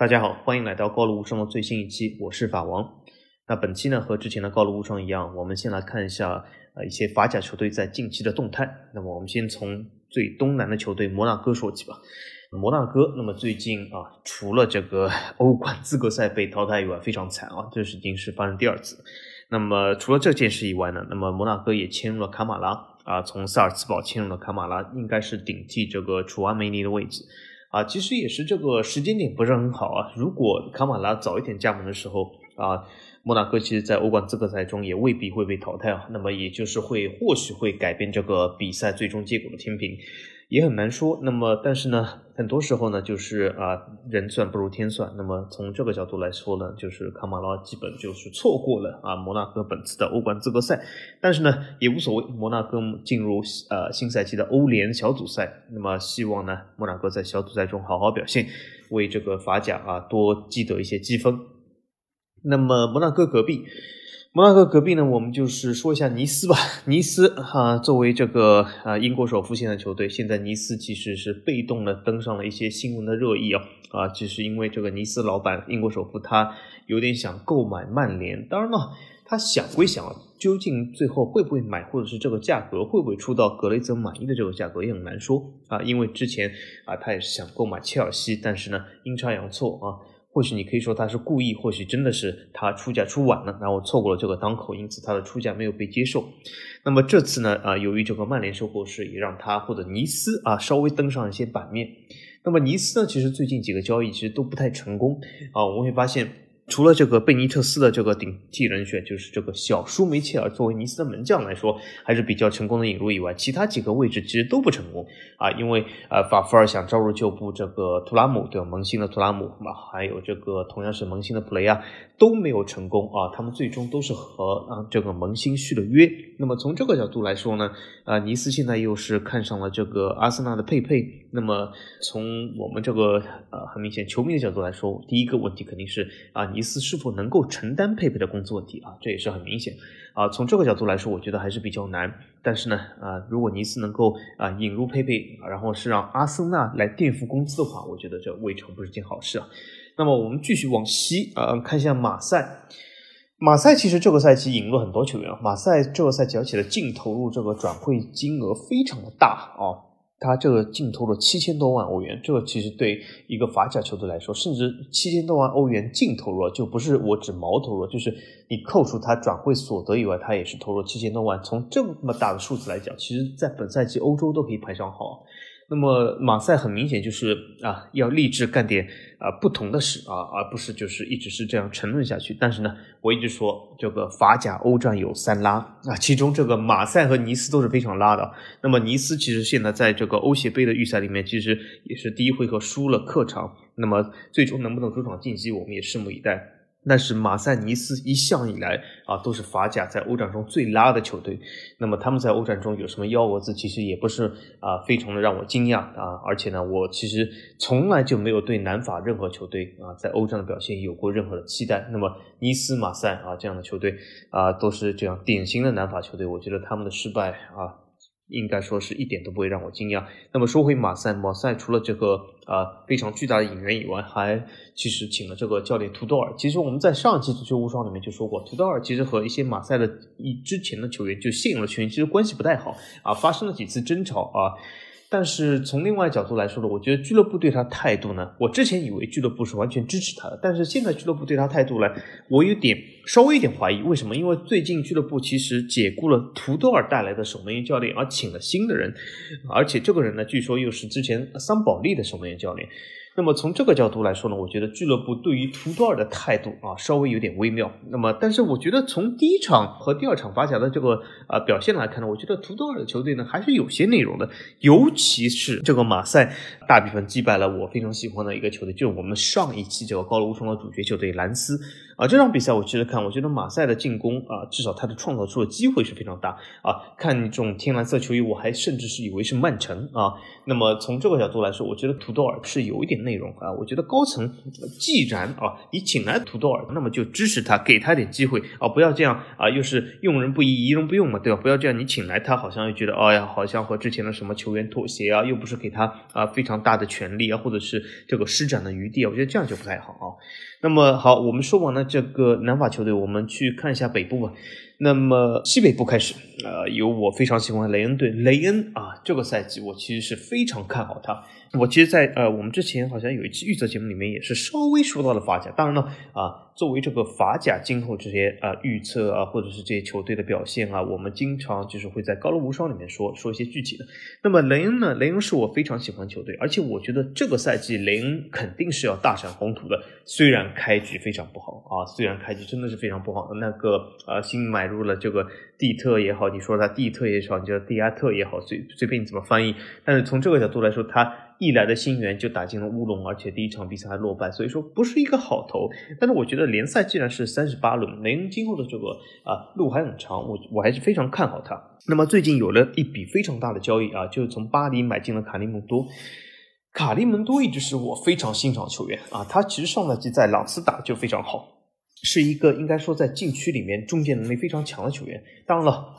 大家好，欢迎来到高卢无双的最新一期，我是法王。那本期呢和之前的高卢无双一样，我们先来看一下呃一些法甲球队在近期的动态。那么我们先从最东南的球队摩纳哥说起吧。摩纳哥，那么最近啊，除了这个 欧冠资格赛被淘汰以外，非常惨啊，这是已经是发生第二次。那么除了这件事以外呢，那么摩纳哥也签入了卡马拉啊，从萨尔茨堡签入了卡马拉，应该是顶替这个楚阿梅尼的位置啊。其实也是这个时间点不是很好啊。如果卡马拉早一点加盟的时候啊，莫纳哥其实在欧冠资格赛中也未必会被淘汰啊。那么也就是会或许会改变这个比赛最终结果的天平。也很难说，那么但是呢，很多时候呢，就是啊，人算不如天算。那么从这个角度来说呢，就是卡马拉基本就是错过了啊摩纳哥本次的欧冠资格赛，但是呢也无所谓，摩纳哥进入呃新赛季的欧联小组赛，那么希望呢摩纳哥在小组赛中好好表现，为这个法甲啊多积得一些积分。那么摩纳哥隔壁。摩纳哥隔壁呢，我们就是说一下尼斯吧。尼斯哈，作为这个啊英国首富现在球队，现在尼斯其实是被动的登上了一些新闻的热议啊啊，就是因为这个尼斯老板英国首富他有点想购买曼联。当然了，他想归想，究竟最后会不会买，或者是这个价格会不会出到格雷泽满意的这个价格也很难说啊。因为之前啊他也是想购买切尔西，但是呢阴差阳错啊。或许你可以说他是故意，或许真的是他出价出晚了，然后错过了这个当口，因此他的出价没有被接受。那么这次呢，啊，由于这个曼联收购事，也让他或者尼斯啊稍微登上一些版面。那么尼斯呢，其实最近几个交易其实都不太成功啊，我们会发现。除了这个贝尼特斯的这个顶替人选，就是这个小舒梅切尔作为尼斯的门将来说，还是比较成功的引入以外，其他几个位置其实都不成功啊。因为呃，法夫尔想招入旧部这个图拉姆，对吧？萌新的图拉姆，还有这个同样是萌新的普雷亚都没有成功啊。他们最终都是和啊这个萌新续了约。那么从这个角度来说呢，啊，尼斯现在又是看上了这个阿森纳的佩佩。那么从我们这个呃很明显球迷的角度来说，第一个问题肯定是啊尼斯是否能够承担佩佩的工资问题啊，这也是很明显啊。从这个角度来说，我觉得还是比较难。但是呢啊，如果尼斯能够啊引入佩佩，然后是让阿森纳来垫付工资的话，我觉得这未尝不是件好事啊。那么我们继续往西啊看一下马赛。马赛其实这个赛季引入很多球员，马赛这个赛季而且的净投入这个转会金额非常的大啊。他这个净投了七千多万欧元，这个其实对一个法甲球队来说，甚至七千多万欧元净投入，就不是我指毛投入，就是你扣除他转会所得以外，他也是投入七千多万。从这么大的数字来讲，其实在本赛季欧洲都可以排上号。那么马赛很明显就是啊，要立志干点啊不同的事啊，而不是就是一直是这样沉沦下去。但是呢，我一直说这个法甲欧战有三拉啊，其中这个马赛和尼斯都是非常拉的。那么尼斯其实现在在这个欧协杯的预赛里面，其实也是第一回合输了客场。那么最终能不能主场晋级，我们也拭目以待。那是马赛尼斯一向以来啊都是法甲在欧战中最拉的球队，那么他们在欧战中有什么幺蛾子，其实也不是啊非常的让我惊讶啊，而且呢，我其实从来就没有对南法任何球队啊在欧战的表现有过任何的期待。那么尼斯、马赛啊这样的球队啊都是这样典型的南法球队，我觉得他们的失败啊。应该说是一点都不会让我惊讶。那么说回马赛，马赛除了这个啊非常巨大的引援以外，还其实请了这个教练图多尔。其实我们在上一期足球无双里面就说过，图多尔其实和一些马赛的一之前的球员，就现有的球员其实关系不太好啊，发生了几次争吵啊。但是从另外角度来说呢，我觉得俱乐部对他态度呢，我之前以为俱乐部是完全支持他的，但是现在俱乐部对他态度呢，我有点稍微有点怀疑。为什么？因为最近俱乐部其实解雇了图多尔带来的守门员教练，而请了新的人，而且这个人呢，据说又是之前桑保利的守门员教练。那么从这个角度来说呢，我觉得俱乐部对于图多尔的态度啊，稍微有点微妙。那么，但是我觉得从第一场和第二场法甲的这个啊表现来看呢，我觉得图多尔的球队呢还是有些内容的，尤其是这个马赛大比分击败了我非常喜欢的一个球队，就是我们上一期这个高卢无双的主角球队兰斯。啊，这场比赛我其实看，我觉得马赛的进攻啊，至少他的创造出的机会是非常大啊。看这种天蓝色球衣，我还甚至是以为是曼城啊。那么从这个角度来说，我觉得土豆尔是有一点内容啊。我觉得高层既然啊你请来土豆尔，那么就支持他，给他点机会啊，不要这样啊，又是用人不疑，疑人不用嘛，对吧？不要这样，你请来他，好像又觉得，哎呀，好像和之前的什么球员妥协啊，又不是给他啊非常大的权利啊，或者是这个施展的余地啊，我觉得这样就不太好啊。那么好，我们说完了这个南法球队，我们去看一下北部吧。那么西北部开始，呃，有我非常喜欢雷恩队，雷恩啊，这个赛季我其实是非常看好他。我其实，在呃，我们之前好像有一期预测节目里面也是稍微说到了法甲。当然了，啊，作为这个法甲今后这些啊预测啊，或者是这些球队的表现啊，我们经常就是会在高楼无双里面说说一些具体的。那么雷恩呢？雷恩是我非常喜欢球队，而且我觉得这个赛季雷恩肯定是要大展宏图的。虽然开局非常不好啊，虽然开局真的是非常不好。那个呃，新买入了这个蒂特也好，你说他蒂特也好，你叫蒂亚特也好，随随便你怎么翻译。但是从这个角度来说，他。一来的新援就打进了乌龙，而且第一场比赛还落败，所以说不是一个好头。但是我觉得联赛既然是三十八轮，雷恩今后的这个啊路还很长，我我还是非常看好他。那么最近有了一笔非常大的交易啊，就是从巴黎买进了卡利蒙多。卡利蒙多一直是我非常欣赏球员啊，他其实上赛季在朗斯打就非常好，是一个应该说在禁区里面中间能力非常强的球员。当然了。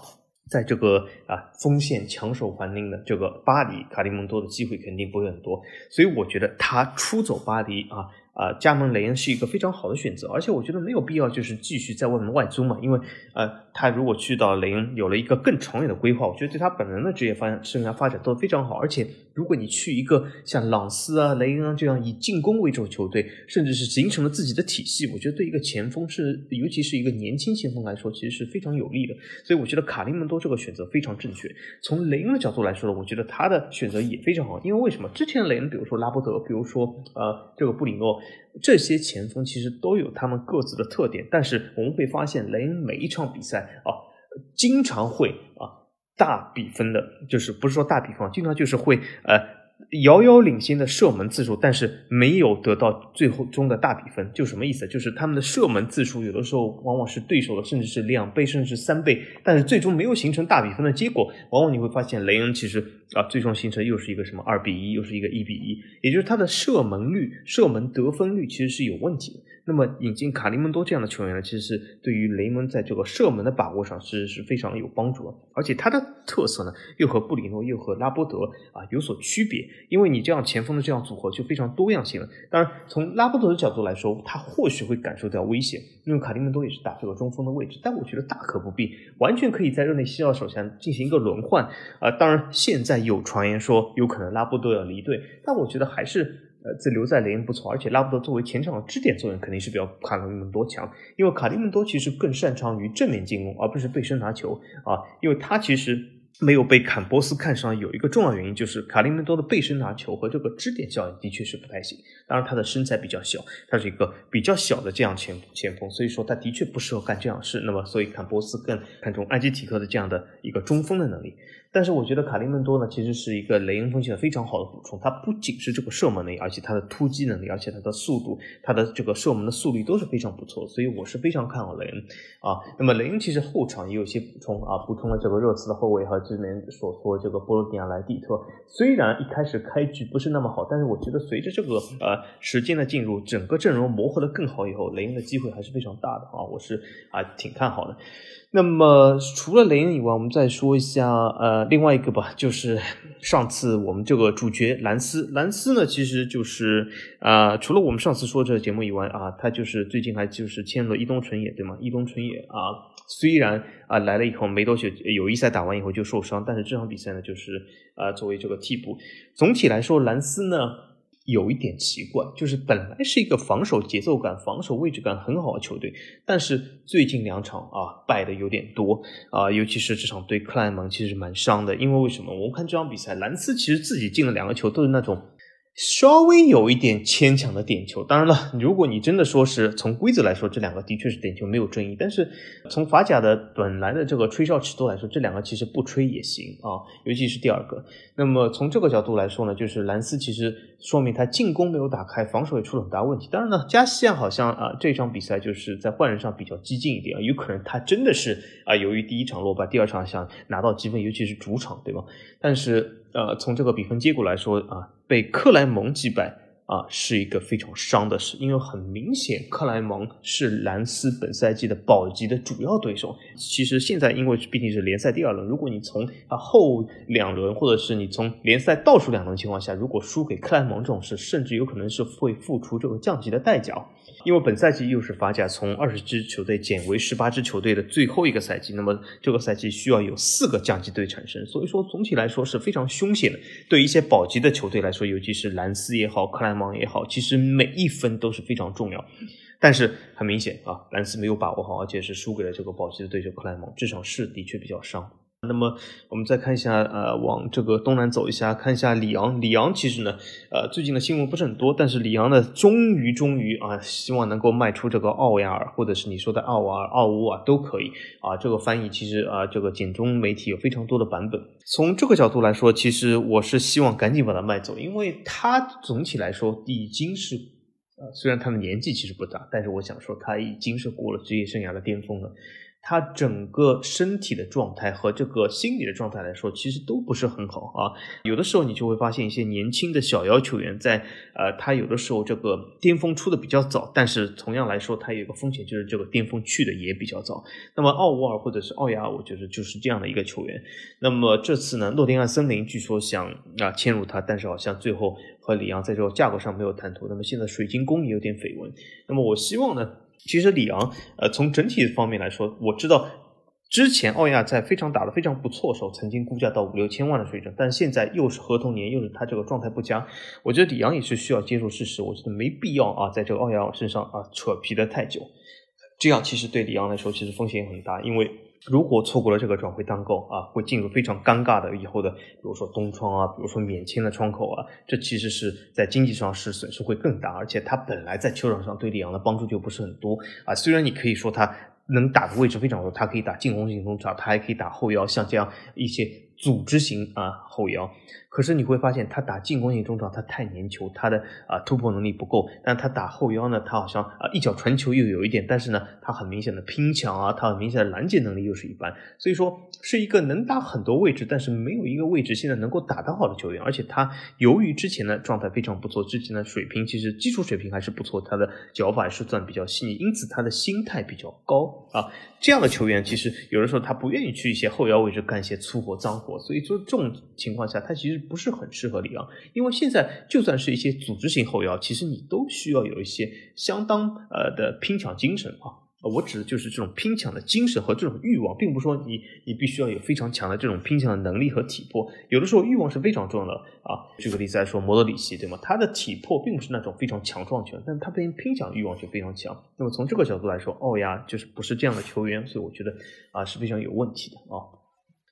在这个啊锋线抢手环境的这个巴黎，卡利蒙多的机会肯定不会很多，所以我觉得他出走巴黎啊。啊，加盟雷恩是一个非常好的选择，而且我觉得没有必要就是继续在外面外租嘛，因为呃，他如果去到雷恩有了一个更长远的规划，我觉得对他本人的职业发展生涯发展都非常好。而且如果你去一个像朗斯啊、雷恩啊这样以进攻为主的球队，甚至是形成了自己的体系，我觉得对一个前锋是，尤其是一个年轻前锋来说，其实是非常有利的。所以我觉得卡利蒙多这个选择非常正确。从雷恩的角度来说呢，我觉得他的选择也非常好，因为为什么？之前雷恩，比如说拉波德，比如说呃这个布里诺。这些前锋其实都有他们各自的特点，但是我们会发现雷恩每一场比赛啊，经常会啊大比分的，就是不是说大比分，经常就是会呃。遥遥领先的射门次数，但是没有得到最后中的大比分，就什么意思？就是他们的射门次数有的时候往往是对手的，甚至是两倍，甚至是三倍，但是最终没有形成大比分的结果。往往你会发现雷恩其实啊，最终形成又是一个什么二比一，又是一个一比一，也就是他的射门率、射门得分率其实是有问题的。那么引进卡利蒙多这样的球员呢，其实是对于雷蒙在这个射门的把握上是是非常有帮助的，而且他的特色呢，又和布里诺又和拉波德啊有所区别，因为你这样前锋的这样组合就非常多样性了。当然，从拉波德的角度来说，他或许会感受到危险，因为卡利蒙多也是打这个中锋的位置，但我觉得大可不必，完全可以在热内西奥手下进行一个轮换啊。当然，现在有传言说有可能拉波德要离队，但我觉得还是。呃，这留在雷恩不错，而且拉布德作为前场的支点作用肯定是比较卡利门多强，因为卡利蒙多其实更擅长于正面进攻，而不是背身拿球啊，因为他其实没有被坎波斯看上，有一个重要原因就是卡利蒙多的背身拿球和这个支点效应的确是不太行，当然他的身材比较小，他是一个比较小的这样前前锋，所以说他的确不适合干这样事，那么所以坎波斯更看重安吉提克的这样的一个中锋的能力。但是我觉得卡利蒙多呢，其实是一个雷恩锋线非常好的补充。他不仅是这个射门能力，而且他的突击能力，而且他的速度，他的这个射门的速率都是非常不错。所以我是非常看好雷恩啊。那么雷恩其实后场也有些补充啊，补充了这个热刺的后卫和之前所说这个波罗的亚莱蒂特。虽然一开始开局不是那么好，但是我觉得随着这个呃时间的进入，整个阵容磨合的更好以后，雷恩的机会还是非常大的啊。我是啊挺看好的。那么除了雷恩以外，我们再说一下呃另外一个吧，就是 上次我们这个主角兰斯，兰斯呢其实就是啊除了我们上次说这个节目以外啊，他就是最近还就是签了伊东纯也对吗？伊东纯也啊虽然啊来了以后没多久友谊赛打完以后就受伤，但是这场比赛呢就是啊作为这个替补，总体来说兰斯呢。有一点奇怪，就是本来是一个防守节奏感、防守位置感很好的球队，但是最近两场啊败的有点多啊，尤其是这场对克莱蒙其实蛮伤的。因为为什么？我们看这场比赛，兰斯其实自己进了两个球，都是那种稍微有一点牵强的点球，当然了，如果你真的说是从规则来说，这两个的确是点球没有争议。但是从法甲的本来的这个吹哨尺度来说，这两个其实不吹也行啊，尤其是第二个。那么从这个角度来说呢，就是兰斯其实说明他进攻没有打开，防守也出了很大问题。当然呢，加西亚好像啊这场比赛就是在换人上比较激进一点啊，有可能他真的是啊由于第一场落败，第二场想拿到积分，尤其是主场，对吧？但是。呃，从这个比分结果来说啊，被克莱蒙击败啊，是一个非常伤的事，因为很明显，克莱蒙是兰斯本赛季的保级的主要对手。其实现在因为毕竟是联赛第二轮，如果你从啊后两轮，或者是你从联赛倒数两轮情况下，如果输给克莱蒙这种事，甚至有可能是会付出这个降级的代价。因为本赛季又是法甲从二十支球队减为十八支球队的最后一个赛季，那么这个赛季需要有四个降级队产生，所以说总体来说是非常凶险的。对一些保级的球队来说，尤其是兰斯也好，克莱蒙芒也好，其实每一分都是非常重要。但是很明显啊，兰斯没有把握好，而且是输给了这个保级的对手克莱蒙，这场是的确比较伤。那么我们再看一下，呃，往这个东南走一下，看一下里昂。里昂其实呢，呃，最近的新闻不是很多，但是里昂呢，终于终于啊，希望能够卖出这个奥亚尔，或者是你说的奥瓦尔、奥乌啊，都可以啊。这个翻译其实啊，这个简中媒体有非常多的版本。从这个角度来说，其实我是希望赶紧把它卖走，因为他总体来说已经是，呃，虽然他的年纪其实不大，但是我想说他已经是过了职业生涯的巅峰了。他整个身体的状态和这个心理的状态来说，其实都不是很好啊。有的时候你就会发现一些年轻的小妖球员，在呃，他有的时候这个巅峰出的比较早，但是同样来说，他有一个风险，就是这个巅峰去的也比较早。那么奥沃尔或者是奥亚，我觉得就是这样的一个球员。那么这次呢，诺丁汉森林据说想啊迁入他，但是好像最后和里昂在这个价格上没有谈妥。那么现在水晶宫也有点绯闻。那么我希望呢。其实里昂，呃，从整体方面来说，我知道之前奥亚在非常打得非常不错的时候，曾经估价到五六千万的水准，但现在又是合同年，又是他这个状态不佳，我觉得里昂也是需要接受事实，我觉得没必要啊，在这个奥亚身上啊扯皮的太久，这样其实对里昂来说其实风险很大，因为。如果错过了这个转会单购啊，会进入非常尴尬的以后的，比如说东窗啊，比如说免签的窗口啊，这其实是在经济上是损失会更大，而且他本来在球场上对里昂的帮助就不是很多啊。虽然你可以说他能打的位置非常多，他可以打进攻型中场，他还可以打后腰，像这样一些组织型啊后腰。可是你会发现，他打进攻型中场，他太粘球，他的啊突破能力不够。但他打后腰呢，他好像啊一脚传球又有一点，但是呢，他很明显的拼抢啊，他很明显的拦截能力又是一般。所以说，是一个能打很多位置，但是没有一个位置现在能够打得好的球员。而且他由于之前的状态非常不错，之前的水平其实基础水平还是不错，他的脚法也是算比较细腻，因此他的心态比较高啊。这样的球员其实有的时候他不愿意去一些后腰位置干一些粗活脏活，所以说这种情况下，他其实。不是很适合里昂，因为现在就算是一些组织型后腰，其实你都需要有一些相当呃的拼抢精神啊。我指的就是这种拼抢的精神和这种欲望，并不是说你你必须要有非常强的这种拼抢的能力和体魄，有的时候欲望是非常重要的啊。举个例子来说，摩德里奇对吗？他的体魄并不是那种非常强壮球员，但他拼拼抢欲望就非常强。那么从这个角度来说，奥亚就是不是这样的球员，所以我觉得啊是非常有问题的啊。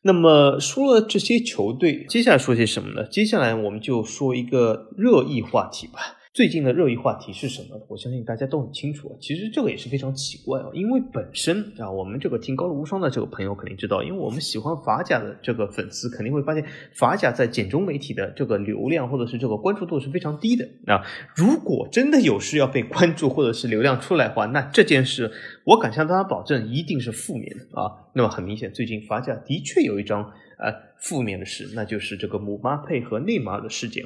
那么说了这些球队，接下来说些什么呢？接下来我们就说一个热议话题吧。最近的热议话题是什么？我相信大家都很清楚。其实这个也是非常奇怪啊，因为本身啊，我们这个听高露无双的这个朋友肯定知道，因为我们喜欢法甲的这个粉丝肯定会发现，法甲在简中媒体的这个流量或者是这个关注度是非常低的。那如果真的有事要被关注或者是流量出来的话，那这件事我敢向大家保证一定是负面的啊。那么很明显，最近法甲的确有一张呃负面的事，那就是这个姆巴佩和内马尔的事件。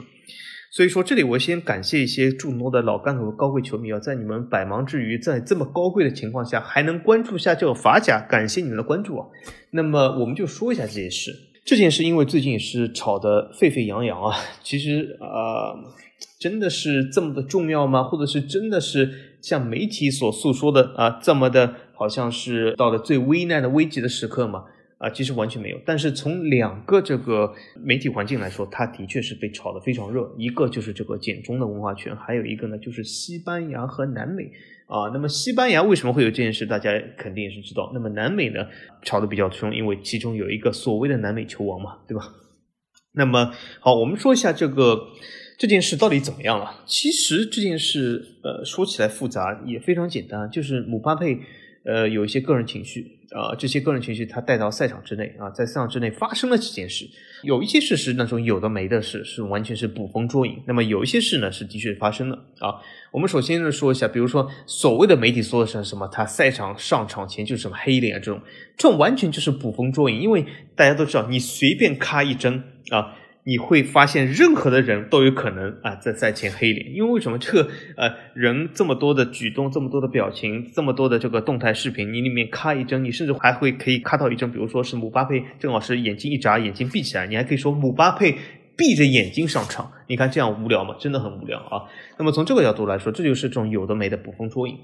所以说，这里我先感谢一些众多的老干部和高贵球迷啊，在你们百忙之余，在这么高贵的情况下，还能关注下这个法甲，感谢你们的关注啊。那么，我们就说一下这件事。这件事因为最近也是吵得沸沸扬扬啊。其实啊，真的是这么的重要吗？或者是真的是像媒体所诉说的啊，这么的好像是到了最危难的危急的时刻吗？啊，其实完全没有。但是从两个这个媒体环境来说，它的确是被炒得非常热。一个就是这个简中的文化圈，还有一个呢就是西班牙和南美啊。那么西班牙为什么会有这件事，大家肯定也是知道。那么南美呢，炒得比较凶，因为其中有一个所谓的南美球王嘛，对吧？那么好，我们说一下这个这件事到底怎么样了？其实这件事，呃，说起来复杂，也非常简单，就是姆巴佩，呃，有一些个人情绪，啊，这些个人情绪他带到赛场之内，啊，在赛场之内发生了几件事，有一些事是那种有的没的事，是完全是捕风捉影，那么有一些事呢，是的确发生了，啊，我们首先呢说一下，比如说所谓的媒体说的是什么，他赛场上场前就是什么黑脸啊，这种，这种完全就是捕风捉影，因为大家都知道，你随便咔一针，啊。你会发现，任何的人都有可能啊，在赛前黑脸，因为为什么这个呃人这么多的举动，这么多的表情，这么多的这个动态视频，你里面咔一帧，你甚至还会可以咔到一帧，比如说是姆巴佩正好是眼睛一眨，眼睛闭起来，你还可以说姆巴佩闭着眼睛上场，你看这样无聊吗？真的很无聊啊。那么从这个角度来说，这就是这种有的没的捕风捉影。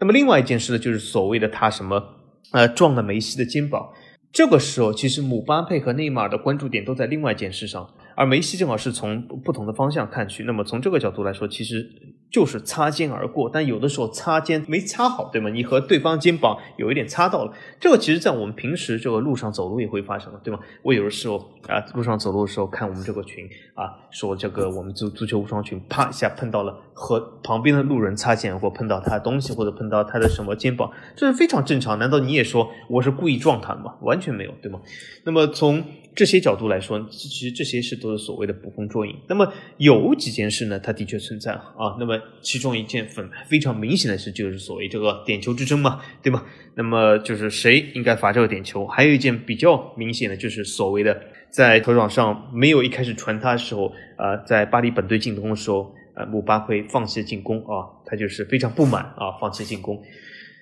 那么另外一件事呢，就是所谓的他什么呃撞了梅西的肩膀，这个时候其实姆巴佩和内马尔的关注点都在另外一件事上。而梅西正好是从不同的方向看去，那么从这个角度来说，其实就是擦肩而过。但有的时候擦肩没擦好，对吗？你和对方肩膀有一点擦到了，这个其实在我们平时这个路上走路也会发生的，对吗？我有的时候啊，路上走路的时候看我们这个群啊，说这个我们足足球无双群，啪一下碰到了和旁边的路人擦肩而过，碰到他的东西或者碰到他的什么肩膀，这是非常正常。难道你也说我是故意撞他的吗？完全没有，对吗？那么从这些角度来说，其实这些事都是所谓的捕风捉影。那么有几件事呢？它的确存在啊。那么其中一件非非常明显的事，就是所谓这个点球之争嘛，对吗？那么就是谁应该罚这个点球？还有一件比较明显的就是所谓的在球场上没有一开始传他的时候，呃，在巴黎本队进攻的时候，呃，姆巴佩放弃进攻啊，他就是非常不满啊，放弃进攻。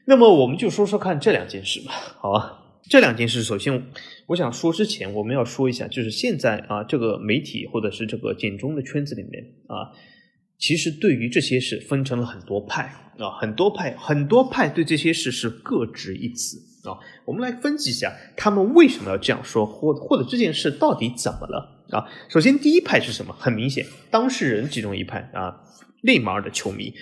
那么我们就说说看这两件事吧，好吧？这两件事，首先我想说之前，我们要说一下，就是现在啊，这个媒体或者是这个简中的圈子里面啊，其实对于这些事分成了很多派啊，很多派，很多派对这些事是各执一词啊。我们来分析一下，他们为什么要这样说，或或者这件事到底怎么了啊？首先，第一派是什么？很明显，当事人其中一派啊，内马尔的球迷。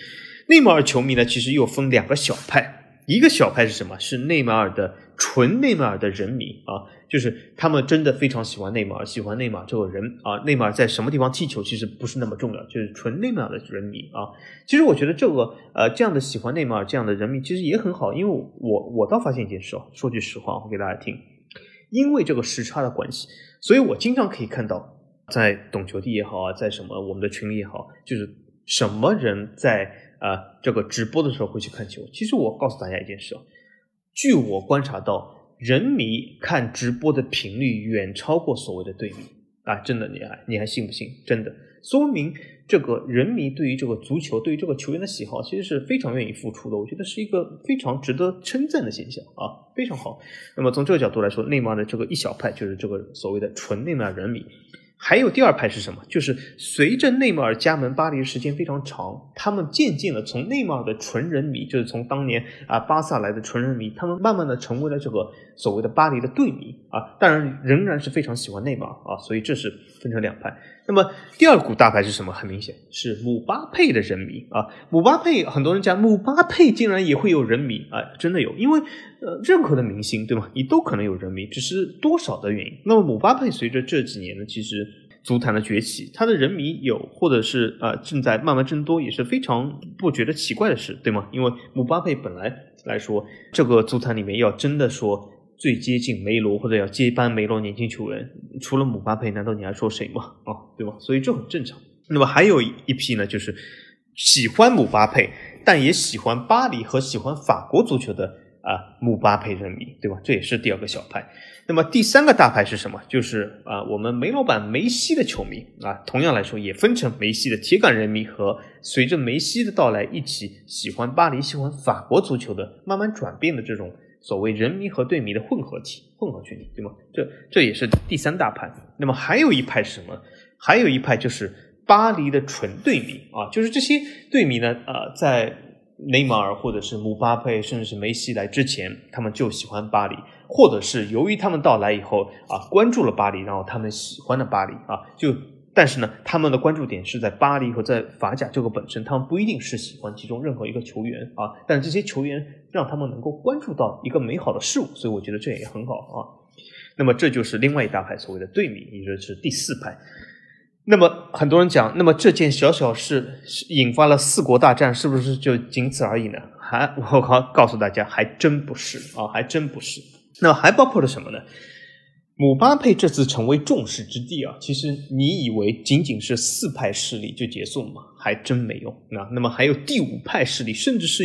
内马尔球迷呢，其实又分两个小派，一个小派是什么？是内马尔的。纯内马尔的人迷啊，就是他们真的非常喜欢内马尔，喜欢内马尔这个人啊。内马尔在什么地方踢球其实不是那么重要，就是纯内马尔的人迷啊。其实我觉得这个呃这样的喜欢内马尔这样的人迷其实也很好，因为我我倒发现一件事哦，说句实话，我给大家听，因为这个时差的关系，所以我经常可以看到在懂球帝也好啊，在什么我们的群里也好，就是什么人在呃这个直播的时候会去看球。其实我告诉大家一件事哦。据我观察到，人迷看直播的频率远超过所谓的队迷啊！真的，你还你还信不信？真的说明这个人迷对于这个足球、对于这个球员的喜好，其实是非常愿意付出的。我觉得是一个非常值得称赞的现象啊，非常好。那么从这个角度来说，内马尔的这个一小派就是这个所谓的纯内马尔人迷。还有第二派是什么？就是随着内马尔加盟巴黎时间非常长，他们渐渐的从内马尔的纯人迷，就是从当年啊巴萨来的纯人迷，他们慢慢的成为了这个所谓的巴黎的队迷啊，当然仍然是非常喜欢内马尔啊，所以这是分成两派。那么第二股大牌是什么？很明显是姆巴佩的人迷啊，姆巴佩很多人讲姆巴佩竟然也会有人迷啊，真的有，因为呃任何的明星对吗？你都可能有人迷，只是多少的原因。那么姆巴佩随着这几年呢，其实足坛的崛起，他的人迷有或者是呃正在慢慢增多，也是非常不觉得奇怪的事，对吗？因为姆巴佩本来来说，这个足坛里面要真的说。最接近梅罗或者要接班梅罗年轻球员，除了姆巴佩，难道你还说谁吗？啊，对吧？所以这很正常。那么还有一批呢，就是喜欢姆巴佩，但也喜欢巴黎和喜欢法国足球的啊姆巴佩人迷，对吧？这也是第二个小派。那么第三个大派是什么？就是啊我们梅老板梅西的球迷啊，同样来说也分成梅西的铁杆人民和随着梅西的到来一起喜欢巴黎、喜欢法国足球的慢慢转变的这种。所谓人迷和队迷的混合体、混合群体，对吗？这这也是第三大派。那么还有一派是什么？还有一派就是巴黎的纯队迷啊，就是这些队迷呢，呃，在内马尔或者是姆巴佩，甚至是梅西来之前，他们就喜欢巴黎，或者是由于他们到来以后啊，关注了巴黎，然后他们喜欢了巴黎啊，就。但是呢，他们的关注点是在巴黎和在法甲这个本身，他们不一定是喜欢其中任何一个球员啊。但这些球员让他们能够关注到一个美好的事物，所以我觉得这也很好啊。那么这就是另外一大派所谓的队迷，也就是第四派。那么很多人讲，那么这件小小事引发了四国大战，是不是就仅此而已呢？还 我告告诉大家，还真不是啊，还真不是。那还包括了什么呢？姆巴佩这次成为众矢之的啊，其实你以为仅仅是四派势力就结束了吗？还真没有。那那么还有第五派势力，甚至是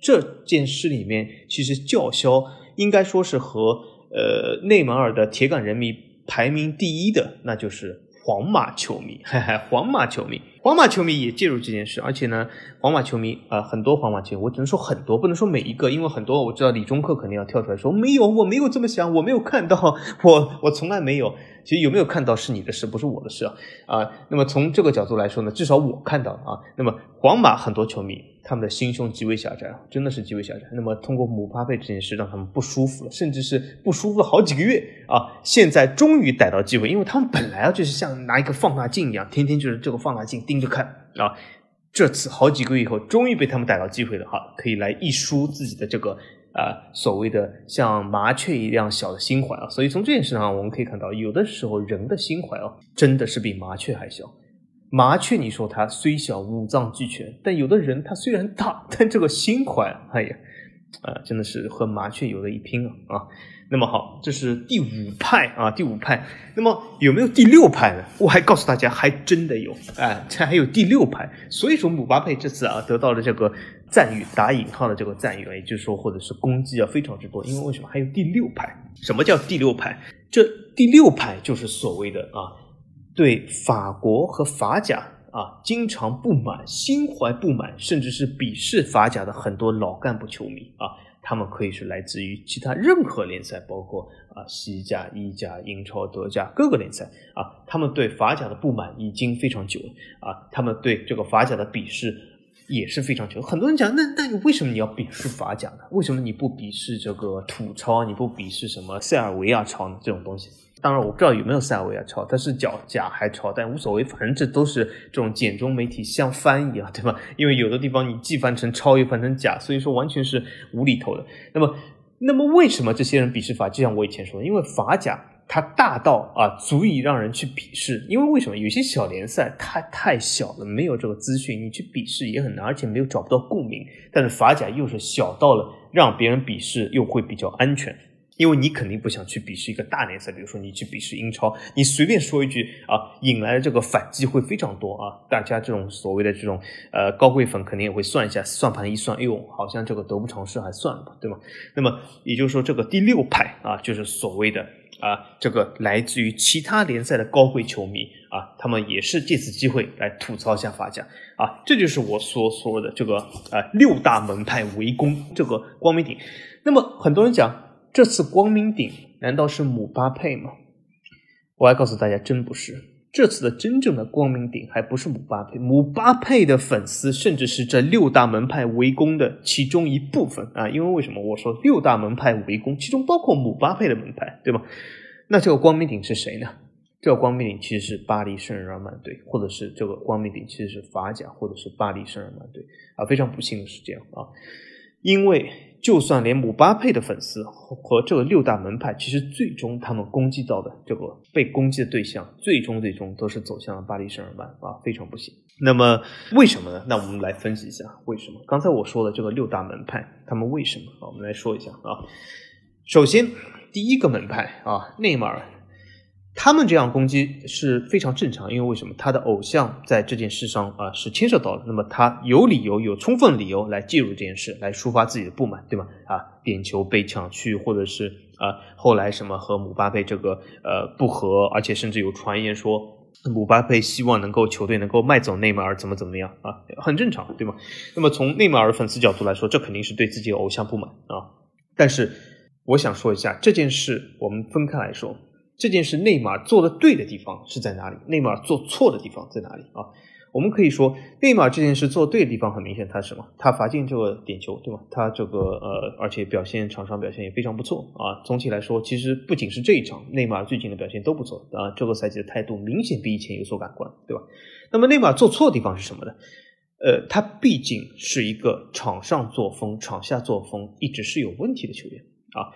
这件事里面，其实叫嚣应该说是和呃内马尔的铁杆人民排名第一的，那就是皇马球迷。嘿嘿皇马球迷，皇马球迷也介入这件事，而且呢。皇马球迷啊，很多皇马球迷，我只能说很多，不能说每一个，因为很多我知道李忠克肯定要跳出来说没有，我没有这么想，我没有看到，我我从来没有。其实有没有看到是你的事，不是我的事啊啊。那么从这个角度来说呢，至少我看到啊。那么皇马很多球迷他们的心胸极为狭窄，真的是极为狭窄。那么通过姆巴佩这件事让他们不舒服了，甚至是不舒服了好几个月啊。现在终于逮到机会，因为他们本来啊就是像拿一个放大镜一样，天天就是这个放大镜盯着看啊。这次好几个月以后，终于被他们逮到机会了，哈，可以来一抒自己的这个啊所谓的像麻雀一样小的心怀啊。所以从这件事上，我们可以看到，有的时候人的心怀啊，真的是比麻雀还小。麻雀，你说它虽小五脏俱全，但有的人他虽然大，但这个心怀，哎呀，啊，真的是和麻雀有的一拼啊啊。那么好，这是第五派啊，第五派。那么有没有第六派呢？我还告诉大家，还真的有，哎，这还有第六派。所以说，姆巴佩这次啊，得到了这个赞誉，打引号的这个赞誉，也就是说，或者是攻击啊，非常之多。因为为什么还有第六派？什么叫第六派？这第六派就是所谓的啊，对法国和法甲啊，经常不满、心怀不满，甚至是鄙视法甲的很多老干部球迷啊。他们可以是来自于其他任何联赛，包括啊西甲、意甲、英超、德甲各个联赛啊。他们对法甲的不满已经非常久了啊。他们对这个法甲的鄙视也是非常久。很多人讲，那那你为什么你要鄙视法甲呢？为什么你不鄙视这个土超？你不鄙视什么塞尔维亚超呢？这种东西？当然我不知道有没有塞尔维亚超，它是脚甲还超，但无所谓，反正这都是这种简中媒体相翻译啊，对吧？因为有的地方你既翻成超又翻成甲，所以说完全是无厘头的。那么，那么为什么这些人鄙视法？就像我以前说的，因为法甲它大到啊足以让人去鄙视。因为为什么有些小联赛它太小了，没有这个资讯，你去鄙视也很难，而且没有找不到共鸣。但是法甲又是小到了让别人鄙视又会比较安全。因为你肯定不想去鄙视一个大联赛，比如说你去鄙视英超，你随便说一句啊，引来的这个反击会非常多啊。大家这种所谓的这种呃高贵粉肯定也会算一下，算盘一算，哎呦，好像这个得不偿失，还算了吧，对吗？那么也就是说，这个第六派啊，就是所谓的啊，这个来自于其他联赛的高贵球迷啊，他们也是借此机会来吐槽一下法甲啊，这就是我所说的这个啊六大门派围攻这个光明顶。那么很多人讲。这次光明顶难道是姆巴佩吗？我还告诉大家，真不是。这次的真正的光明顶还不是姆巴佩，姆巴佩的粉丝甚至是这六大门派围攻的其中一部分啊！因为为什么我说六大门派围攻，其中包括姆巴佩的门派，对吗？那这个光明顶是谁呢？这个光明顶其实是巴黎圣日耳曼队，或者是这个光明顶其实是法甲，或者是巴黎圣日耳曼队啊！非常不幸的是这样啊，因为。就算连姆巴佩的粉丝和这个六大门派，其实最终他们攻击到的这个被攻击的对象，最终最终都是走向了巴黎圣日耳曼啊，非常不幸。那么为什么呢？那我们来分析一下为什么。刚才我说的这个六大门派，他们为什么啊？我们来说一下啊。首先，第一个门派啊，内马尔。他们这样攻击是非常正常，因为为什么？他的偶像在这件事上啊是牵涉到了，那么他有理由、有充分理由来介入这件事，来抒发自己的不满，对吗？啊，点球被抢去，或者是啊后来什么和姆巴佩这个呃不和，而且甚至有传言说姆巴佩希望能够球队能够卖走内马尔，怎么怎么样啊，很正常，对吗？那么从内马尔粉丝角度来说，这肯定是对自己的偶像不满啊。但是我想说一下这件事，我们分开来说。这件事内马尔做的对的地方是在哪里？内马尔做错的地方在哪里啊？我们可以说，内马尔这件事做对的地方很明显，他是什么？他罚进这个点球，对吧？他这个呃，而且表现场上表现也非常不错啊。总体来说，其实不仅是这一场，内马尔最近的表现都不错啊。这个赛季的态度明显比以前有所改观，对吧？那么内马尔做错的地方是什么呢？呃，他毕竟是一个场上作风、场下作风一直是有问题的球员啊。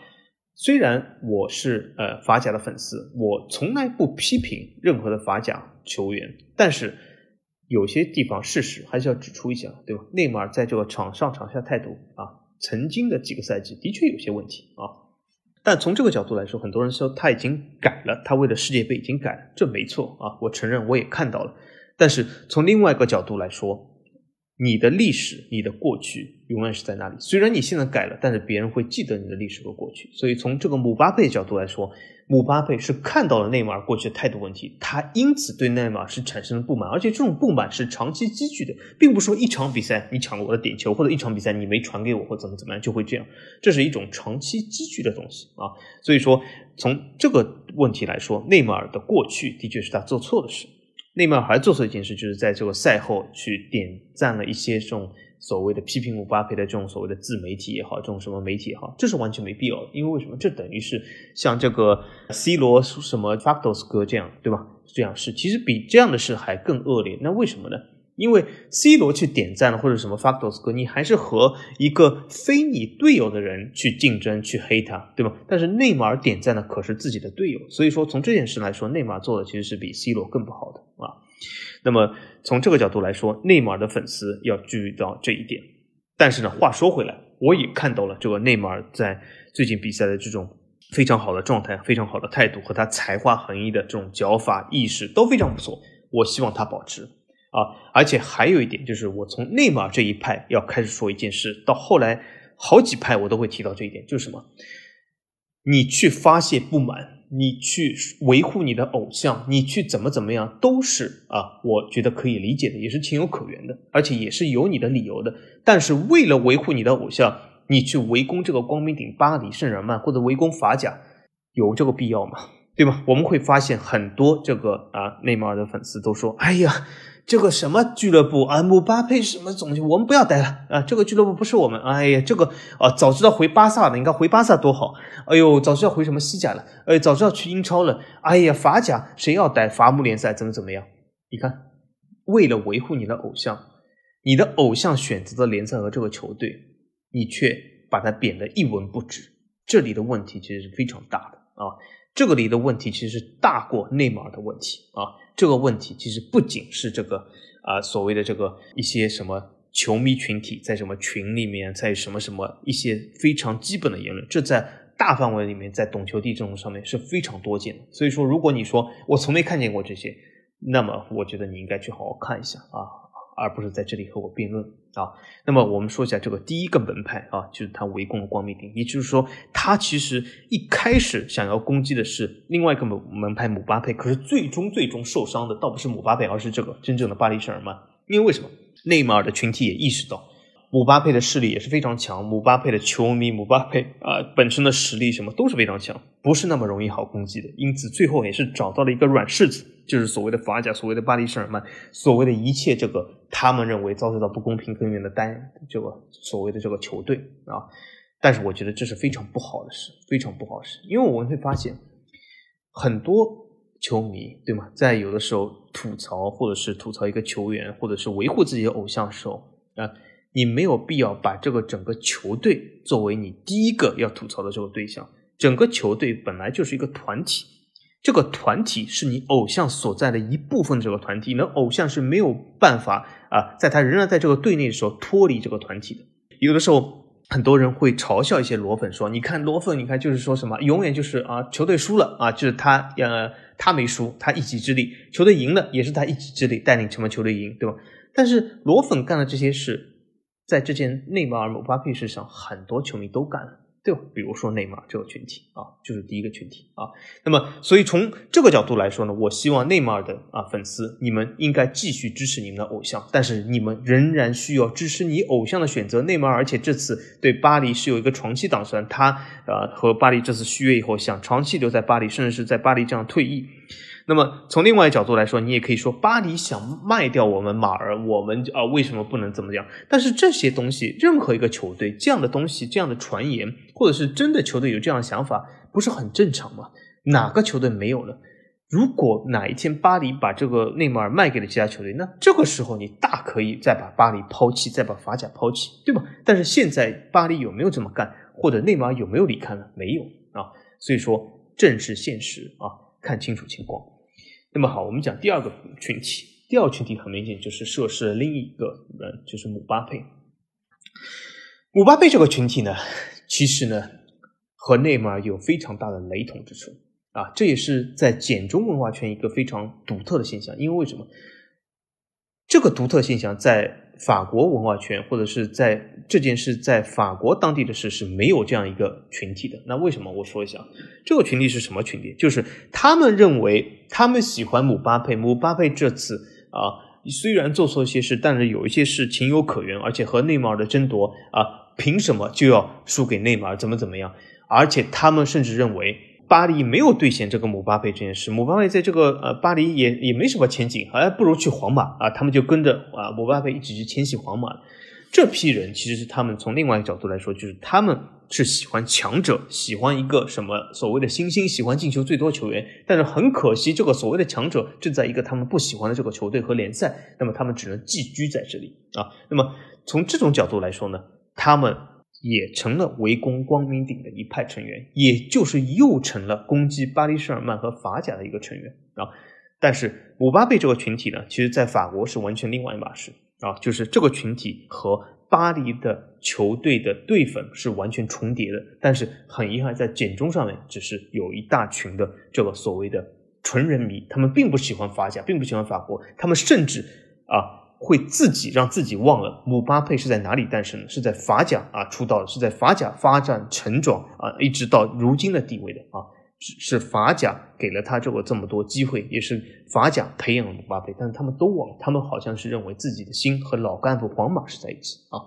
虽然我是呃法甲的粉丝，我从来不批评任何的法甲球员，但是有些地方事实还是要指出一下，对吧？内马尔在这个场上场下态度啊，曾经的几个赛季的确有些问题啊。但从这个角度来说，很多人说他已经改了，他为了世界杯已经改了，这没错啊，我承认我也看到了。但是从另外一个角度来说，你的历史、你的过去永远是在那里。虽然你现在改了，但是别人会记得你的历史和过去。所以从这个姆巴佩角度来说，姆巴佩是看到了内马尔过去的态度问题，他因此对内马尔是产生了不满，而且这种不满是长期积聚的，并不是说一场比赛你抢了我的点球，或者一场比赛你没传给我，或怎么怎么样就会这样。这是一种长期积聚的东西啊。所以说从这个问题来说，内马尔的过去的确是他做错的事。内马尔还做出一件事，就是在这个赛后去点赞了一些这种所谓的批评姆巴佩的这种所谓的自媒体也好，这种什么媒体也好，这是完全没必要的。因为为什么？这等于是像这个 C 罗什么 Factos 哥这样，对吧？这样是其实比这样的事还更恶劣。那为什么呢？因为 C 罗去点赞了或者什么 Factos 哥，你还是和一个非你队友的人去竞争去黑他，对吧？但是内马尔点赞的可是自己的队友，所以说从这件事来说，内马尔做的其实是比 C 罗更不好的啊。那么从这个角度来说，内马尔的粉丝要注意到这一点。但是呢，话说回来，我也看到了这个内马尔在最近比赛的这种非常好的状态、非常好的态度和他才华横溢的这种脚法意识都非常不错。我希望他保持。啊，而且还有一点就是，我从内马尔这一派要开始说一件事，到后来好几派我都会提到这一点，就是什么？你去发泄不满，你去维护你的偶像，你去怎么怎么样，都是啊，我觉得可以理解的，也是情有可原的，而且也是有你的理由的。但是为了维护你的偶像，你去围攻这个光明顶巴黎圣日耳曼或者围攻法甲，有这个必要吗？对吧？我们会发现很多这个啊内马尔的粉丝都说：“哎呀。”这个什么俱乐部啊，姆巴佩什么总监，我们不要待了啊！这个俱乐部不是我们，哎呀，这个啊，早知道回巴萨的，你看回巴萨多好！哎呦，早知道回什么西甲了，哎，早知道去英超了，哎呀，法甲谁要待？伐木联赛怎么怎么样？你看，为了维护你的偶像，你的偶像选择的联赛和这个球队，你却把它贬得一文不值，这里的问题其实是非常大的啊！这个里的问题其实是大过内马尔的问题啊！这个问题其实不仅是这个啊所谓的这个一些什么球迷群体在什么群里面，在什么什么一些非常基本的言论，这在大范围里面，在懂球帝这种上面是非常多见的。所以说，如果你说我从没看见过这些，那么我觉得你应该去好好看一下啊。而不是在这里和我辩论啊。那么我们说一下这个第一个门派啊，就是他围攻了光明顶，也就是说，他其实一开始想要攻击的是另外一个门门派姆巴佩，可是最终最终受伤的倒不是姆巴佩，而是这个真正的巴黎圣日耳曼。因为为什么？内马尔的群体也意识到。姆巴佩的势力也是非常强，姆巴佩的球迷，姆巴佩啊本身的实力什么都是非常强，不是那么容易好攻击的。因此，最后也是找到了一个软柿子，就是所谓的法甲，所谓的巴黎圣日耳曼，所谓的一切这个他们认为遭受到不公平根源的单这个所谓的这个球队啊。但是，我觉得这是非常不好的事，非常不好的事，因为我们会发现很多球迷对吗，在有的时候吐槽或者是吐槽一个球员，或者是维护自己的偶像的时候啊。你没有必要把这个整个球队作为你第一个要吐槽的这个对象。整个球队本来就是一个团体，这个团体是你偶像所在的一部分。这个团体，你的偶像是没有办法啊，在他仍然在这个队内的时候脱离这个团体的。有的时候，很多人会嘲笑一些裸粉说：“你看裸粉，你看就是说什么，永远就是啊，球队输了啊，就是他呃他没输，他一己之力；球队赢了也是他一己之力带领什么球队赢，对吧？但是裸粉干的这些事。在这件内马尔姆巴佩事上，很多球迷都干了，对吧？比如说内马尔这个群体啊，就是第一个群体啊。那么，所以从这个角度来说呢，我希望内马尔的啊粉丝，你们应该继续支持你们的偶像，但是你们仍然需要支持你偶像的选择，内马尔。而且这次对巴黎是有一个长期打算，他呃和巴黎这次续约以后，想长期留在巴黎，甚至是在巴黎这样退役。那么从另外一个角度来说，你也可以说巴黎想卖掉我们马尔，我们啊为什么不能怎么样？但是这些东西，任何一个球队这样的东西，这样的传言，或者是真的球队有这样的想法，不是很正常吗？哪个球队没有呢？如果哪一天巴黎把这个内马尔卖给了其他球队，那这个时候你大可以再把巴黎抛弃，再把法甲抛弃，对吧？但是现在巴黎有没有这么干，或者内马尔有没有离开呢？没有。啊。所以说，正视现实啊，看清楚情况。那么好，我们讲第二个群体，第二个群体很明显就是涉事的另一个人，就是姆巴佩。姆巴佩这个群体呢，其实呢和内马尔有非常大的雷同之处啊，这也是在简中文化圈一个非常独特的现象。因为为什么？这个独特现象在法国文化圈，或者是在这件事在法国当地的事是没有这样一个群体的。那为什么？我说一下，这个群体是什么群体？就是他们认为他们喜欢姆巴佩，姆巴佩这次啊虽然做错一些事，但是有一些事情有可原，而且和内马尔的争夺啊，凭什么就要输给内马尔？怎么怎么样？而且他们甚至认为。巴黎没有兑现这个姆巴佩这件事，姆巴佩在这个呃巴黎也也没什么前景，还不如去皇马啊，他们就跟着啊姆巴佩一起去迁徙皇马。这批人其实是他们从另外一个角度来说，就是他们是喜欢强者，喜欢一个什么所谓的新星，喜欢进球最多球员。但是很可惜，这个所谓的强者正在一个他们不喜欢的这个球队和联赛，那么他们只能寄居在这里啊。那么从这种角度来说呢，他们。也成了围攻光明顶的一派成员，也就是又成了攻击巴黎圣日耳曼和法甲的一个成员啊。但是姆巴佩这个群体呢，其实在法国是完全另外一码事啊，就是这个群体和巴黎的球队的队粉是完全重叠的。但是很遗憾，在简中上面只是有一大群的这个所谓的纯人迷，他们并不喜欢法甲，并不喜欢法国，他们甚至啊。会自己让自己忘了姆巴佩是在哪里诞生的，是在法甲啊出道的，是在法甲发展成长啊，一直到如今的地位的啊，是是法甲给了他这个这么多机会，也是法甲培养了姆巴佩，但是他们都忘了，他们好像是认为自己的心和老干部皇马是在一起啊。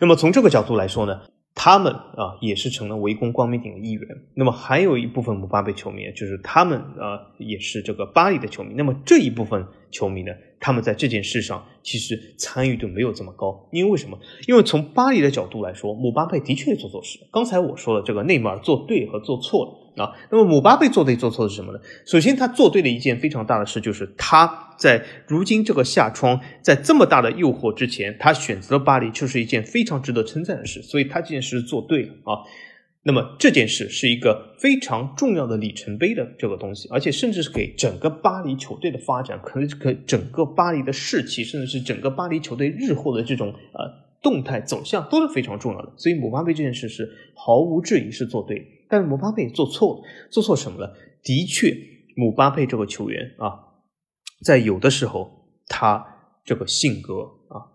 那么从这个角度来说呢，他们啊也是成了围攻光明顶的一员。那么还有一部分姆巴佩球迷，就是他们啊也是这个巴黎的球迷。那么这一部分球迷呢？他们在这件事上其实参与度没有这么高，因为为什么？因为从巴黎的角度来说，姆巴佩的确做错事。刚才我说了，这个内马尔做对和做错了啊。那么姆巴佩做对做错的是什么呢？首先，他做对的一件非常大的事，就是他在如今这个夏窗，在这么大的诱惑之前，他选择了巴黎，就是一件非常值得称赞的事。所以他这件事做对了啊。那么这件事是一个非常重要的里程碑的这个东西，而且甚至是给整个巴黎球队的发展，可能给整个巴黎的士气，甚至是整个巴黎球队日后的这种呃动态走向都是非常重要的。所以姆巴佩这件事是毫无质疑是做对，但是姆巴佩做错了，做错什么了？的确，姆巴佩这个球员啊，在有的时候他这个性格啊，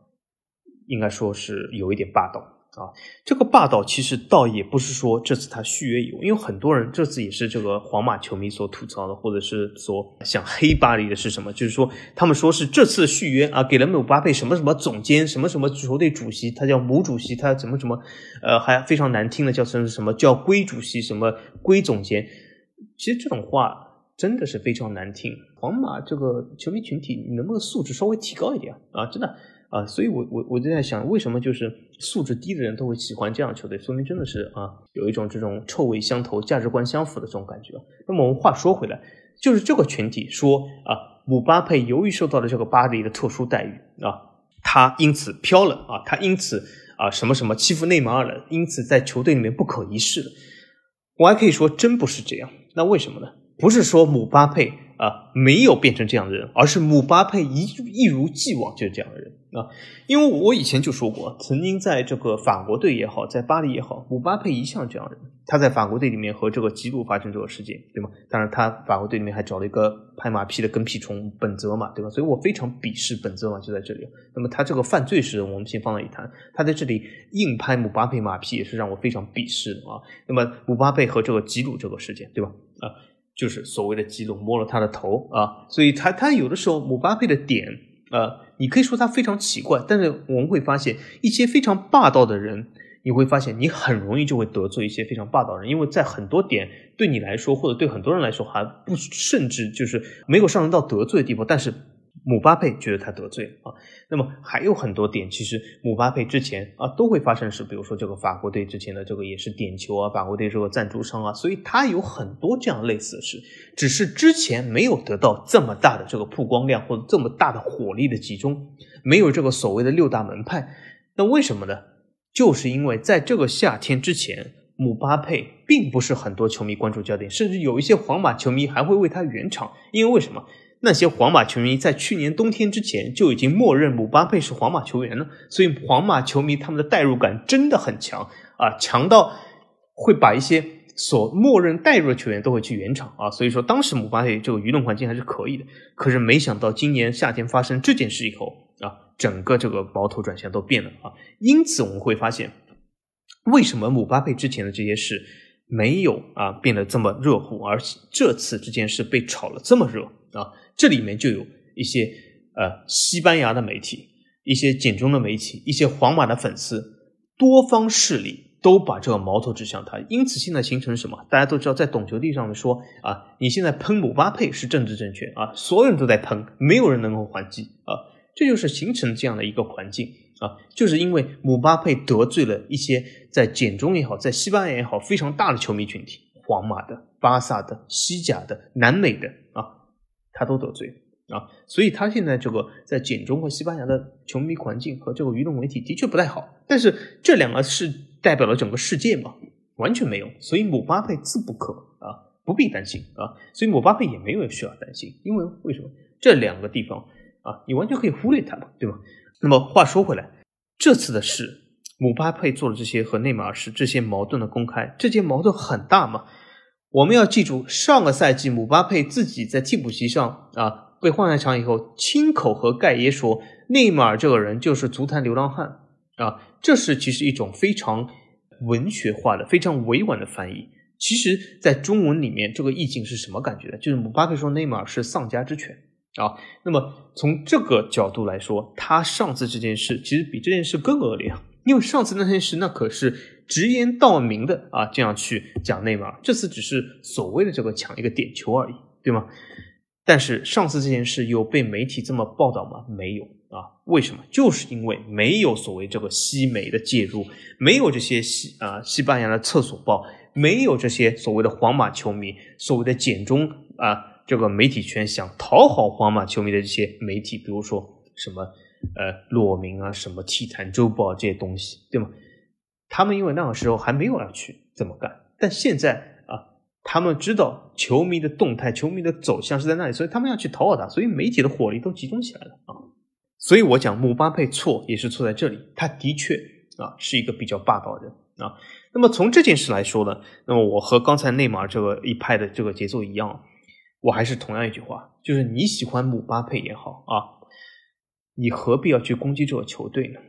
应该说是有一点霸道。啊，这个霸道其实倒也不是说这次他续约有，因为很多人这次也是这个皇马球迷所吐槽的，或者是说想黑巴黎的是什么？就是说他们说是这次续约啊，给了姆巴佩什么什么总监，什么什么球队主席，他叫姆主席，他怎么怎么，呃，还非常难听的叫成什么叫龟主席，什么龟总监。其实这种话真的是非常难听。皇马这个球迷群体，你能不能素质稍微提高一点啊？真的。啊，所以，我我我就在想，为什么就是素质低的人都会喜欢这样的球队？说明真的是啊，有一种这种臭味相投、价值观相符的这种感觉。那么我们话说回来，就是这个群体说啊，姆巴佩由于受到了这个巴黎的特殊待遇啊，他因此飘了啊，他因此啊什么什么欺负内马尔了，因此在球队里面不可一世了。我还可以说，真不是这样。那为什么呢？不是说姆巴佩。啊，没有变成这样的人，而是姆巴佩一一如既往就是这样的人啊。因为我以前就说过，曾经在这个法国队也好，在巴黎也好，姆巴佩一向这样的人。他在法国队里面和这个吉鲁发生这个事件，对吗？当然，他法国队里面还找了一个拍马屁的跟屁虫本泽马，对吧？所以我非常鄙视本泽马就在这里。那么他这个犯罪时，我们先放在一谈。他在这里硬拍姆巴佩马屁，也是让我非常鄙视的啊。那么姆巴佩和这个吉鲁这个事件，对吧？啊。就是所谓的吉鲁摸了他的头啊，所以他他有的时候姆巴佩的点啊，你可以说他非常奇怪，但是我们会发现一些非常霸道的人，你会发现你很容易就会得罪一些非常霸道的人，因为在很多点对你来说或者对很多人来说还不甚至就是没有上升到得罪的地步，但是。姆巴佩觉得他得罪了啊，那么还有很多点，其实姆巴佩之前啊都会发生事，比如说这个法国队之前的这个也是点球啊，法国队这个赞助商啊，所以他有很多这样类似的事，只是之前没有得到这么大的这个曝光量或者这么大的火力的集中，没有这个所谓的六大门派，那为什么呢？就是因为在这个夏天之前。姆巴佩并不是很多球迷关注焦点，甚至有一些皇马球迷还会为他圆场，因为为什么？那些皇马球迷在去年冬天之前就已经默认姆巴佩是皇马球员了，所以皇马球迷他们的代入感真的很强啊，强到会把一些所默认代入的球员都会去圆场啊。所以说当时姆巴佩这个舆论环境还是可以的，可是没想到今年夏天发生这件事以后啊，整个这个矛头转向都变了啊。因此我们会发现。为什么姆巴佩之前的这些事没有啊变得这么热乎，而这次这件事被炒了这么热啊？这里面就有一些呃西班牙的媒体、一些简中的媒体、一些皇马的粉丝，多方势力都把这个矛头指向他。因此现在形成什么？大家都知道，在懂球帝上面说啊，你现在喷姆巴佩是政治正确啊，所有人都在喷，没有人能够还击啊，这就是形成这样的一个环境。啊，就是因为姆巴佩得罪了一些在简中也好，在西班牙也好非常大的球迷群体，皇马的、巴萨的、西甲的、南美的，他都得罪啊，所以他现在这个在简中和西班牙的球迷环境和这个舆论媒体的确不太好。但是这两个是代表了整个世界嘛？完全没有，所以姆巴佩自不可啊，不必担心啊，所以姆巴佩也没有需要担心，因为为什么这两个地方啊，你完全可以忽略它嘛，对吧？那么话说回来，这次的事，姆巴佩做了这些和内马尔是这些矛盾的公开，这些矛盾很大嘛？我们要记住，上个赛季姆巴佩自己在替补席上啊被换下场以后，亲口和盖耶说，内马尔这个人就是足坛流浪汉啊，这是其实一种非常文学化的、非常委婉的翻译。其实，在中文里面，这个意境是什么感觉呢？就是姆巴佩说内马尔是丧家之犬。啊，那么从这个角度来说，他上次这件事其实比这件事更恶劣，因为上次那件事那可是直言道明的啊，这样去讲内马尔，这次只是所谓的这个抢一个点球而已，对吗？但是上次这件事有被媒体这么报道吗？没有啊，为什么？就是因为没有所谓这个西媒的介入，没有这些西啊西班牙的厕所报，没有这些所谓的皇马球迷，所谓的简中啊。这个媒体圈想讨好皇马球迷的这些媒体，比如说什么呃裸明啊，什么体坛周报这些东西，对吗？他们因为那个时候还没有要去这么干，但现在啊，他们知道球迷的动态、球迷的走向是在那里，所以他们要去讨好他，所以媒体的火力都集中起来了啊。所以我讲姆巴佩错也是错在这里，他的确啊是一个比较霸道的人啊。那么从这件事来说呢，那么我和刚才内马尔这个一派的这个节奏一样。我还是同样一句话，就是你喜欢姆巴佩也好啊，你何必要去攻击这个球队呢？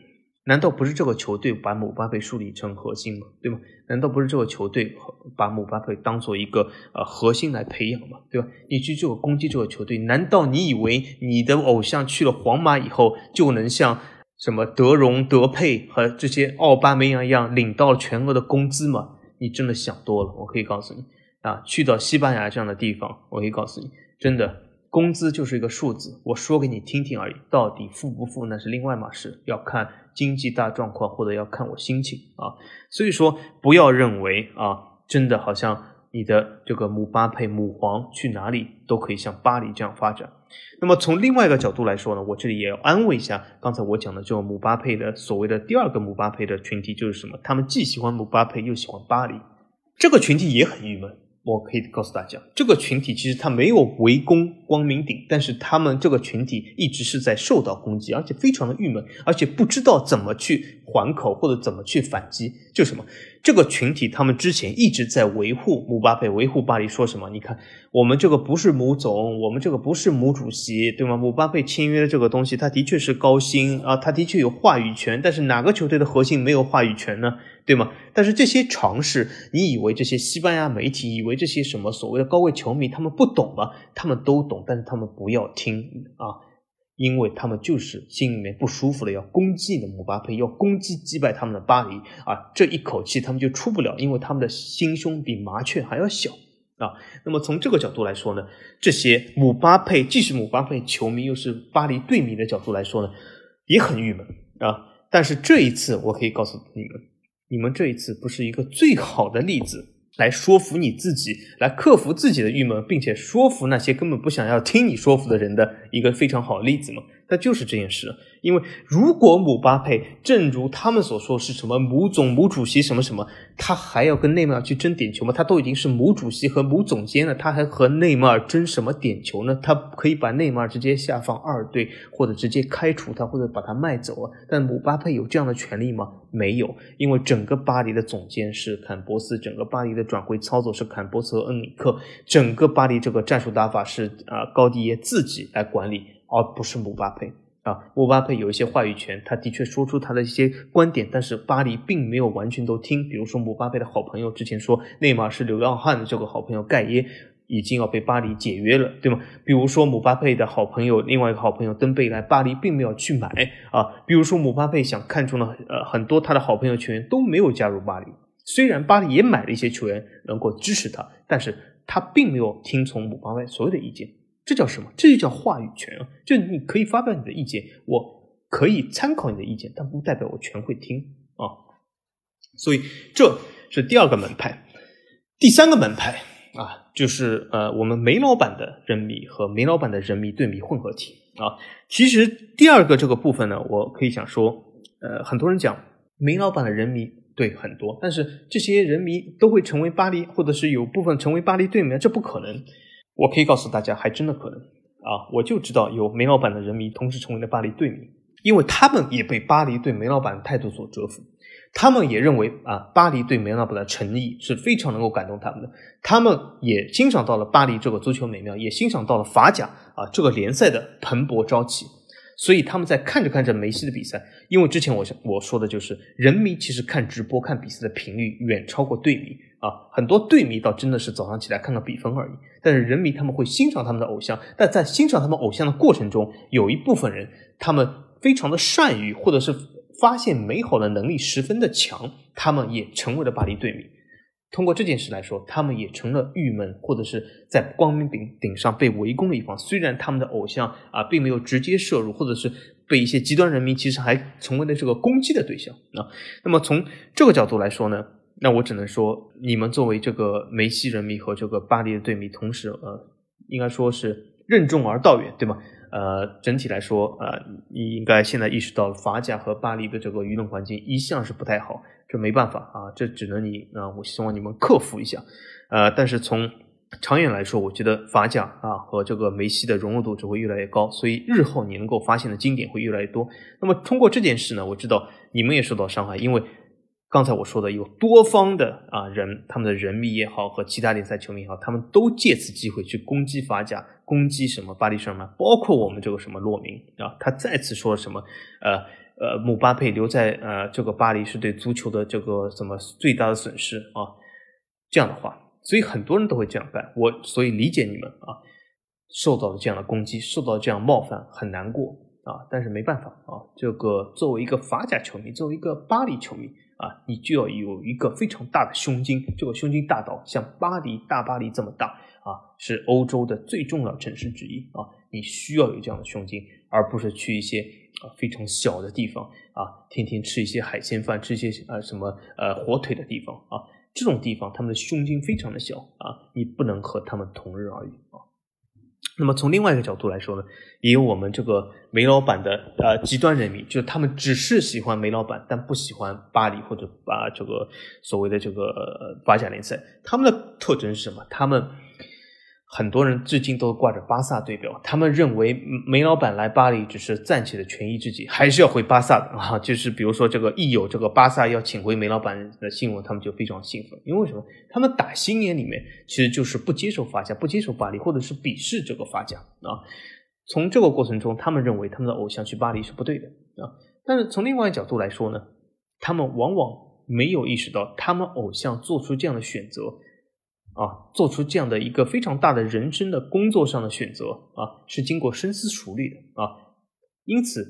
难道不是这个球队把姆巴佩树立成核心吗？对吗？难道不是这个球队把姆巴佩当做一个呃核心来培养吗？对吧？你去这个攻击这个球队，难道你以为你的偶像去了皇马以后就能像什么德容、德佩和这些奥巴梅扬一样领到了全额的工资吗？你真的想多了，我可以告诉你。啊，去到西班牙这样的地方，我可以告诉你，真的工资就是一个数字，我说给你听听而已，到底付不付那是另外码事，要看经济大状况或者要看我心情啊。所以说，不要认为啊，真的好像你的这个姆巴佩姆皇去哪里都可以像巴黎这样发展。那么从另外一个角度来说呢，我这里也要安慰一下刚才我讲的这种姆巴佩的所谓的第二个姆巴佩的群体，就是什么？他们既喜欢姆巴佩又喜欢巴黎，这个群体也很郁闷。我可以告诉大家，这个群体其实他没有围攻光明顶，但是他们这个群体一直是在受到攻击，而且非常的郁闷，而且不知道怎么去还口或者怎么去反击。就什么，这个群体他们之前一直在维护姆巴佩，维护巴黎，说什么？你看，我们这个不是姆总，我们这个不是姆主席，对吗？姆巴佩签约的这个东西，他的确是高薪啊，他的确有话语权，但是哪个球队的核心没有话语权呢？对吗？但是这些尝试，你以为这些西班牙媒体，以为这些什么所谓的高位球迷，他们不懂吗？他们都懂，但是他们不要听啊，因为他们就是心里面不舒服了，要攻击你的姆巴佩，要攻击击败他们的巴黎啊，这一口气他们就出不了，因为他们的心胸比麻雀还要小啊。那么从这个角度来说呢，这些姆巴佩既是姆巴佩球迷，又是巴黎队迷的角度来说呢，也很郁闷啊。但是这一次，我可以告诉你们。你们这一次不是一个最好的例子，来说服你自己，来克服自己的郁闷，并且说服那些根本不想要听你说服的人的一个非常好的例子吗？那就是这件事。因为如果姆巴佩正如他们所说是什么母总母主席什么什么，他还要跟内马尔去争点球吗？他都已经是母主席和母总监了，他还和内马尔争什么点球呢？他可以把内马尔直接下放二队，或者直接开除他，或者把他卖走啊。但姆巴佩有这样的权利吗？没有，因为整个巴黎的总监是坎波斯，整个巴黎的转会操作是坎波斯和恩里克，整个巴黎这个战术打法是啊高迪耶自己来管理，而不是姆巴佩。啊，姆巴佩有一些话语权，他的确说出他的一些观点，但是巴黎并没有完全都听。比如说，姆巴佩的好朋友之前说内马尔是流浪汉的这个好朋友盖耶已经要被巴黎解约了，对吗？比如说，姆巴佩的好朋友另外一个好朋友登贝莱，巴黎并没有去买啊。比如说，姆巴佩想看中的呃很多他的好朋友球员都没有加入巴黎，虽然巴黎也买了一些球员能够支持他，但是他并没有听从姆巴佩所有的意见。这叫什么？这就叫话语权啊！就你可以发表你的意见，我可以参考你的意见，但不代表我全会听啊。所以这是第二个门派，第三个门派啊，就是呃，我们煤老板的人迷和煤老板的人迷对迷混合体啊。其实第二个这个部分呢，我可以想说，呃，很多人讲煤老板的人迷对很多，但是这些人迷都会成为巴黎，或者是有部分成为巴黎队迷，这不可能。我可以告诉大家，还真的可能啊！我就知道有煤老板的人迷同时成为了巴黎队迷，因为他们也被巴黎对煤老板的态度所折服，他们也认为啊，巴黎对煤老板的诚意是非常能够感动他们的，他们也欣赏到了巴黎这个足球美妙，也欣赏到了法甲啊这个联赛的蓬勃朝气。所以他们在看着看着梅西的比赛，因为之前我想我说的就是，人迷其实看直播看比赛的频率远超过队迷啊，很多队迷倒真的是早上起来看看比分而已，但是人民他们会欣赏他们的偶像，但在欣赏他们偶像的过程中，有一部分人他们非常的善于或者是发现美好的能力十分的强，他们也成为了巴黎队迷。通过这件事来说，他们也成了郁闷或者是在光明顶顶上被围攻的一方。虽然他们的偶像啊并没有直接摄入，或者是被一些极端人民其实还成为了这个攻击的对象啊。那么从这个角度来说呢，那我只能说，你们作为这个梅西人迷和这个巴黎的队迷，同时呃，应该说是任重而道远，对吗？呃，整体来说，呃，你应该现在意识到法甲和巴黎的这个舆论环境一向是不太好。这没办法啊，这只能你啊，我希望你们克服一下，呃，但是从长远来说，我觉得法甲啊和这个梅西的融入度只会越来越高，所以日后你能够发现的经典会越来越多。那么通过这件事呢，我知道你们也受到伤害，因为刚才我说的有多方的啊人，他们的人迷也好和其他联赛球迷也好，他们都借此机会去攻击法甲，攻击什么巴黎圣日曼，包括我们这个什么洛明啊，他再次说什么呃。呃，姆巴佩留在呃这个巴黎是对足球的这个什么最大的损失啊？这样的话，所以很多人都会这样干。我所以理解你们啊，受到了这样的攻击，受到这样冒犯，很难过啊。但是没办法啊，这个作为一个法甲球迷，作为一个巴黎球迷啊，你就要有一个非常大的胸襟。这个胸襟大到像巴黎大巴黎这么大啊，是欧洲的最重要城市之一啊，你需要有这样的胸襟，而不是去一些。啊，非常小的地方啊，天天吃一些海鲜饭，吃一些呃什么呃火腿的地方啊，这种地方他们的胸襟非常的小啊，你不能和他们同日而语啊。那么从另外一个角度来说呢，也有我们这个煤老板的呃极端人民，就是他们只是喜欢煤老板，但不喜欢巴黎或者把这个所谓的这个法甲联赛。他们的特征是什么？他们。很多人至今都挂着巴萨队标，他们认为梅老板来巴黎只是暂且的权宜之计，还是要回巴萨的啊。就是比如说这个一有这个巴萨要请回梅老板的新闻，他们就非常兴奋，因为什么？他们打心眼里面其实就是不接受法甲，不接受巴黎，或者是鄙视这个法甲啊。从这个过程中，他们认为他们的偶像去巴黎是不对的啊。但是从另外一个角度来说呢，他们往往没有意识到，他们偶像做出这样的选择。啊，做出这样的一个非常大的人生的工作上的选择啊，是经过深思熟虑的啊。因此，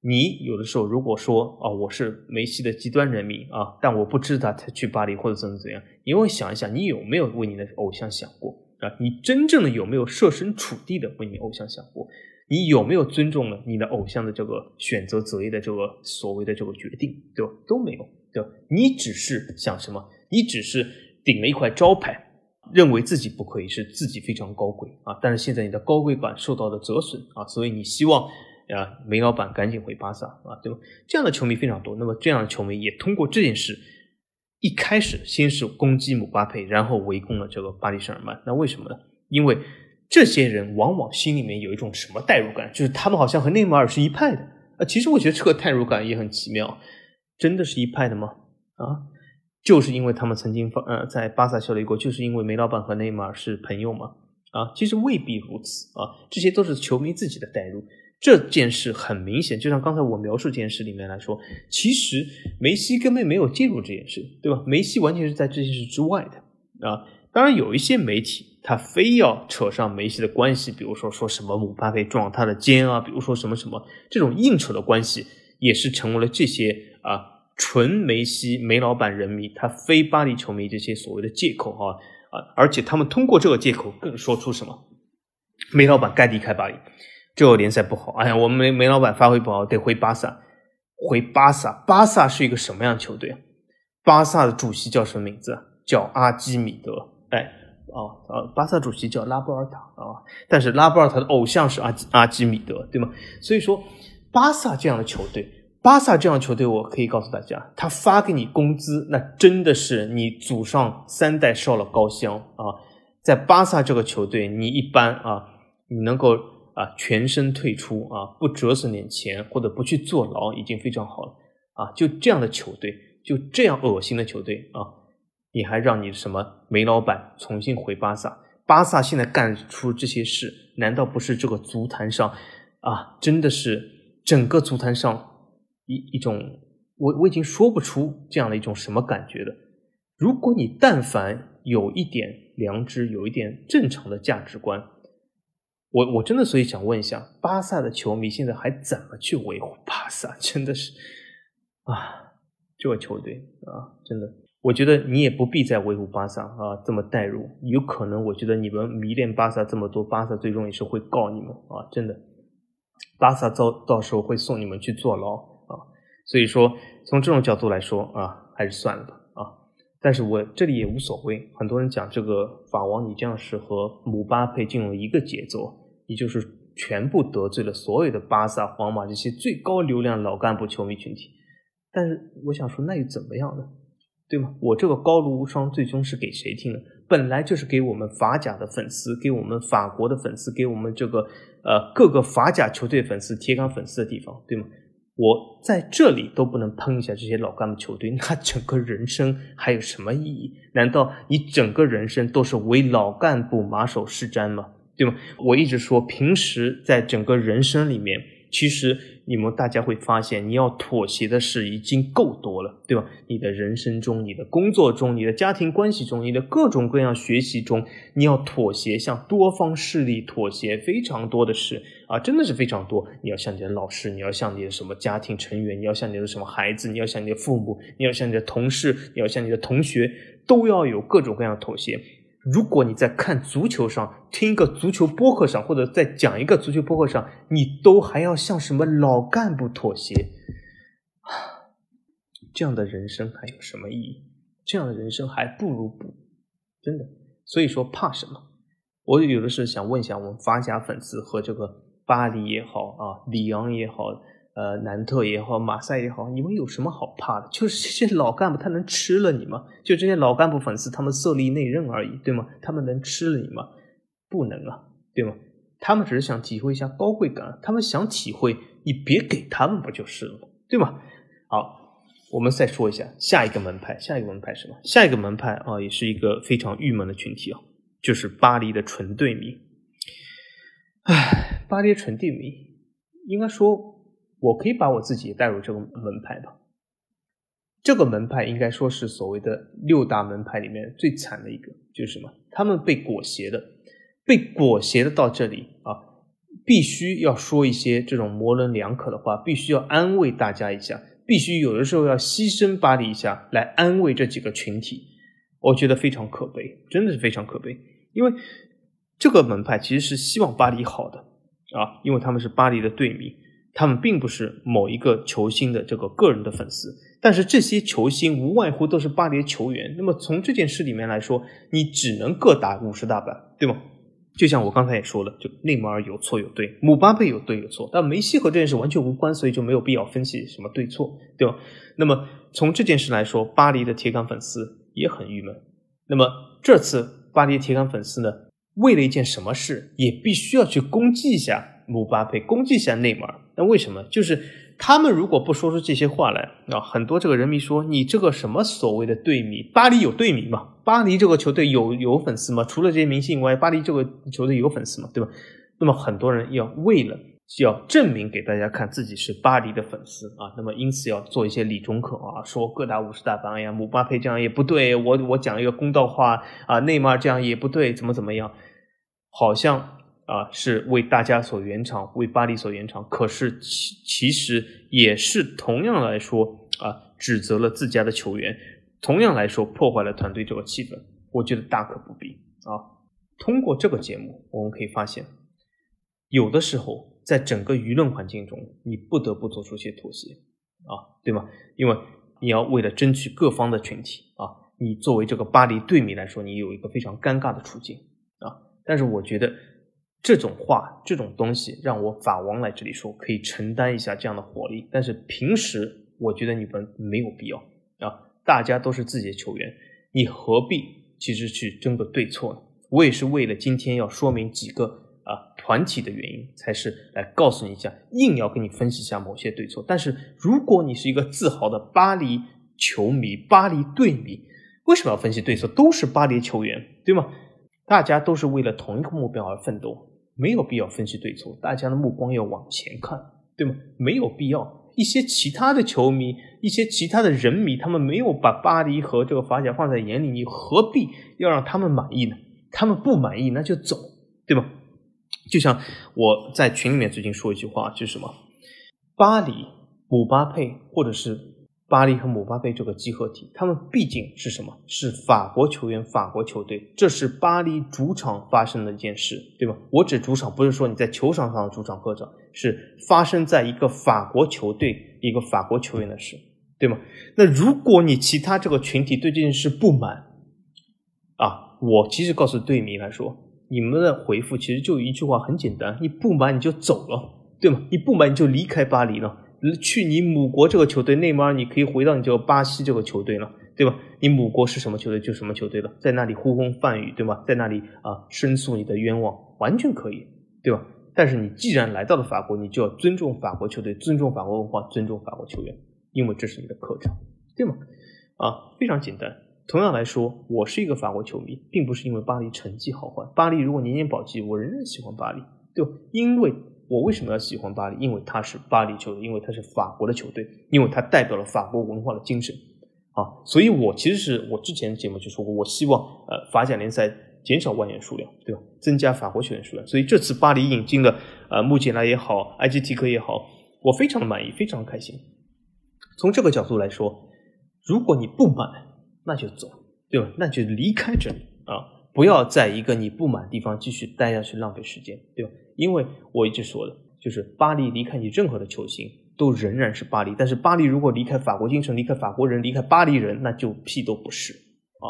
你有的时候如果说啊，我是梅西的极端人民啊，但我不知道他去巴黎或者怎么怎样，你会想一想，你有没有为你的偶像想过啊？你真正的有没有设身处地的为你偶像想过？你有没有尊重了你的偶像的这个选择择业的这个所谓的这个决定，对吧？都没有，对吧？你只是想什么？你只是顶了一块招牌。认为自己不可以是自己非常高贵啊，但是现在你的高贵感受到了折损啊，所以你希望啊，梅老板赶紧回巴萨啊，对吧？这样的球迷非常多。那么这样的球迷也通过这件事，一开始先是攻击姆巴佩，然后围攻了这个巴黎圣日耳曼。那为什么呢？因为这些人往往心里面有一种什么代入感，就是他们好像和内马尔是一派的啊。其实我觉得这个代入感也很奇妙，真的是一派的吗？啊，就是因为他们曾经呃在巴萨效力过，就是因为梅老板和内马尔是朋友吗？啊，其实未必如此啊，这些都是球迷自己的代入。这件事很明显，就像刚才我描述这件事里面来说，其实梅西根本没有介入这件事，对吧？梅西完全是在这件事之外的啊。当然，有一些媒体他非要扯上梅西的关系，比如说说什么姆巴佩撞他的肩啊，比如说什么什么这种硬扯的关系，也是成为了这些啊纯梅西梅老板人迷他非巴黎球迷这些所谓的借口啊。啊！而且他们通过这个借口，更说出什么？梅老板该离开巴黎，这个联赛不好。哎呀，我们梅梅老板发挥不好，得回巴萨。回巴萨，巴萨是一个什么样的球队？巴萨的主席叫什么名字？叫阿基米德。哎，哦，呃，巴萨主席叫拉波尔塔啊。但是拉波尔塔的偶像是阿基阿基米德，对吗？所以说，巴萨这样的球队。巴萨这样球队，我可以告诉大家，他发给你工资，那真的是你祖上三代烧了高香啊！在巴萨这个球队，你一般啊，你能够啊全身退出啊，不折损点钱或者不去坐牢，已经非常好了啊！就这样的球队，就这样恶心的球队啊，你还让你什么梅老板重新回巴萨？巴萨现在干出这些事，难道不是这个足坛上啊，真的是整个足坛上？一一种，我我已经说不出这样的一种什么感觉了。如果你但凡有一点良知，有一点正常的价值观，我我真的所以想问一下，巴萨的球迷现在还怎么去维护巴萨？真的是啊，这个球队啊，真的，我觉得你也不必再维护巴萨啊，这么带入，有可能我觉得你们迷恋巴萨这么多，巴萨最终也是会告你们啊，真的，巴萨到到时候会送你们去坐牢。所以说，从这种角度来说啊，还是算了吧啊。但是我这里也无所谓。很多人讲这个法王，你这样是和姆巴佩进入一个节奏，你就是全部得罪了所有的巴萨、皇马这些最高流量老干部球迷群体。但是我想说，那又怎么样呢？对吗？我这个高卢无双最终是给谁听的？本来就是给我们法甲的粉丝，给我们法国的粉丝，给我们这个呃各个法甲球队粉丝、铁杆粉丝的地方，对吗？我在这里都不能喷一下这些老干部球队，那整个人生还有什么意义？难道你整个人生都是为老干部马首是瞻吗？对吗？我一直说，平时在整个人生里面，其实。你们大家会发现，你要妥协的事已经够多了，对吧？你的人生中、你的工作中、你的家庭关系中、你的各种各样学习中，你要妥协，向多方势力妥协，非常多的事啊，真的是非常多。你要向你的老师，你要向你的什么家庭成员，你要向你的什么孩子，你要向你的父母，你要向你的同事，你要向你的同学，都要有各种各样的妥协。如果你在看足球上听一个足球播客上，或者在讲一个足球播客上，你都还要向什么老干部妥协，这样的人生还有什么意义？这样的人生还不如不，真的。所以说怕什么？我有的是想问一下我们法甲粉丝和这个巴黎也好啊，里昂也好。呃，南特也好，马赛也好，你们有什么好怕的？就是这些老干部，他能吃了你吗？就这些老干部粉丝，他们色厉内荏而已，对吗？他们能吃了你吗？不能啊，对吗？他们只是想体会一下高贵感，他们想体会，你别给他们不就是了吗，对吗？好，我们再说一下下一个门派，下一个门派什么？下一个门派啊，也是一个非常郁闷的群体啊，就是巴黎的纯队迷。唉，巴黎纯队迷，应该说。我可以把我自己也带入这个门派吧。这个门派应该说是所谓的六大门派里面最惨的一个，就是什么？他们被裹挟的，被裹挟的到这里啊，必须要说一些这种模棱两可的话，必须要安慰大家一下，必须有的时候要牺牲巴黎一下来安慰这几个群体。我觉得非常可悲，真的是非常可悲。因为这个门派其实是希望巴黎好的啊，因为他们是巴黎的队迷。他们并不是某一个球星的这个个人的粉丝，但是这些球星无外乎都是巴黎球员。那么从这件事里面来说，你只能各打五十大板，对吗？就像我刚才也说了，就内马尔有错有对，姆巴佩有对有错，但梅西和这件事完全无关，所以就没有必要分析什么对错，对吧？那么从这件事来说，巴黎的铁杆粉丝也很郁闷。那么这次巴黎铁杆粉丝呢，为了一件什么事，也必须要去攻击一下姆巴佩，攻击一下内马尔。那为什么？就是他们如果不说出这些话来啊，很多这个人迷说你这个什么所谓的队迷，巴黎有队迷吗？巴黎这个球队有有粉丝吗？除了这些明星以外，巴黎这个球队有粉丝吗？对吧？那么很多人要为了要证明给大家看自己是巴黎的粉丝啊，那么因此要做一些理中客啊，说各大五十大板，呀，姆巴佩这样也不对，我我讲一个公道话啊，内马尔这样也不对，怎么怎么样？好像啊是为大家所圆场，为巴黎所圆场，可是其其实也是同样来说啊，指责了自家的球员。同样来说，破坏了团队这个气氛，我觉得大可不必啊。通过这个节目，我们可以发现，有的时候在整个舆论环境中，你不得不做出些妥协啊，对吗？因为你要为了争取各方的群体啊，你作为这个巴黎队迷来说，你有一个非常尴尬的处境啊。但是我觉得这种话、这种东西，让我法王来这里说，可以承担一下这样的火力。但是平时，我觉得你们没有必要啊。大家都是自己的球员，你何必其实去争个对错呢？我也是为了今天要说明几个啊团体的原因，才是来告诉你一下，硬要跟你分析一下某些对错。但是如果你是一个自豪的巴黎球迷、巴黎队迷，为什么要分析对错？都是巴黎球员，对吗？大家都是为了同一个目标而奋斗，没有必要分析对错。大家的目光要往前看，对吗？没有必要。一些其他的球迷，一些其他的人迷，他们没有把巴黎和这个法甲放在眼里，你何必要让他们满意呢？他们不满意那就走，对吧？就像我在群里面最近说一句话，就是什么？巴黎、姆巴佩，或者是。巴黎和姆巴佩这个集合体，他们毕竟是什么？是法国球员、法国球队，这是巴黎主场发生的一件事，对吧？我指主场，不是说你在球场上的主场客场，是发生在一个法国球队、一个法国球员的事，对吗？那如果你其他这个群体对这件事不满，啊，我其实告诉队迷来说，你们的回复其实就一句话，很简单：你不满你就走了，对吗？你不满你就离开巴黎了。去你母国这个球队，内马尔，你可以回到你这个巴西这个球队了，对吧？你母国是什么球队就什么球队了，在那里呼风唤雨，对吧？在那里啊申诉你的冤枉，完全可以，对吧？但是你既然来到了法国，你就要尊重法国球队，尊重法国文化，尊重法国球员，因为这是你的客场，对吗？啊，非常简单。同样来说，我是一个法国球迷，并不是因为巴黎成绩好坏，巴黎如果年年保级，我仍然喜欢巴黎，对吧？因为。我为什么要喜欢巴黎？因为他是巴黎球队，因为他是法国的球队，因为他代表了法国文化的精神啊！所以，我其实是我之前节目就说过，我希望呃法甲联赛减少外援数量，对吧？增加法国球员数量。所以这次巴黎引进的呃穆杰拉也好，埃及提克也好，我非常的满意，非常的开心。从这个角度来说，如果你不满，那就走，对吧？那就离开这里啊！不要在一个你不满的地方继续待下去，浪费时间，对吧？因为我一直说的，就是巴黎离开你任何的球星都仍然是巴黎，但是巴黎如果离开法国精神，离开法国人，离开巴黎人，那就屁都不是啊！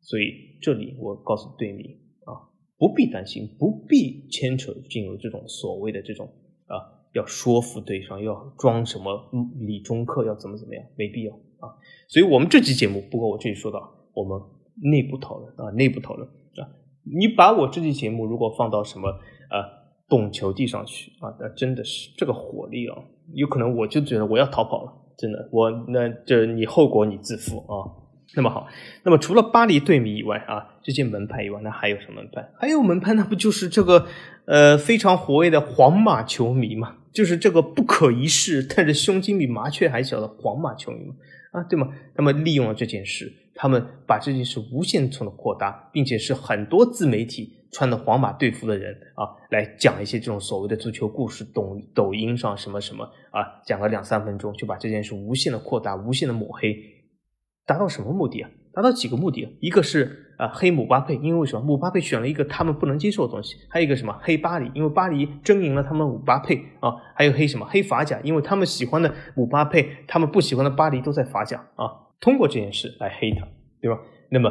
所以这里我告诉队迷啊，不必担心，不必牵扯进入这种所谓的这种啊，要说服对方，要装什么理中客，要怎么怎么样，没必要啊！所以我们这期节目，不过我这里说到，我们内部讨论啊，内部讨论啊，你把我这期节目如果放到什么啊？懂球递上去啊，那真的是这个火力啊，有可能我就觉得我要逃跑了，真的，我那这你后果你自负啊。那么好，那么除了巴黎队迷以外啊，这些门派以外，那还有什么门派？还有门派，那不就是这个呃非常活跃的皇马球迷嘛？就是这个不可一世，但是胸襟比麻雀还小的皇马球迷嘛？啊，对吗？那么利用了这件事，他们把这件事无限层的扩大，并且是很多自媒体。穿的皇马队服的人啊，来讲一些这种所谓的足球故事，抖抖音上什么什么啊，讲个两三分钟就把这件事无限的扩大，无限的抹黑，达到什么目的啊？达到几个目的啊？一个是啊黑姆巴佩，因为为什么姆巴佩选了一个他们不能接受的东西？还有一个什么黑巴黎，因为巴黎争赢了他们姆巴佩啊，还有黑什么黑法甲，因为他们喜欢的姆巴佩，他们不喜欢的巴黎都在法甲啊，通过这件事来黑他，对吧？那么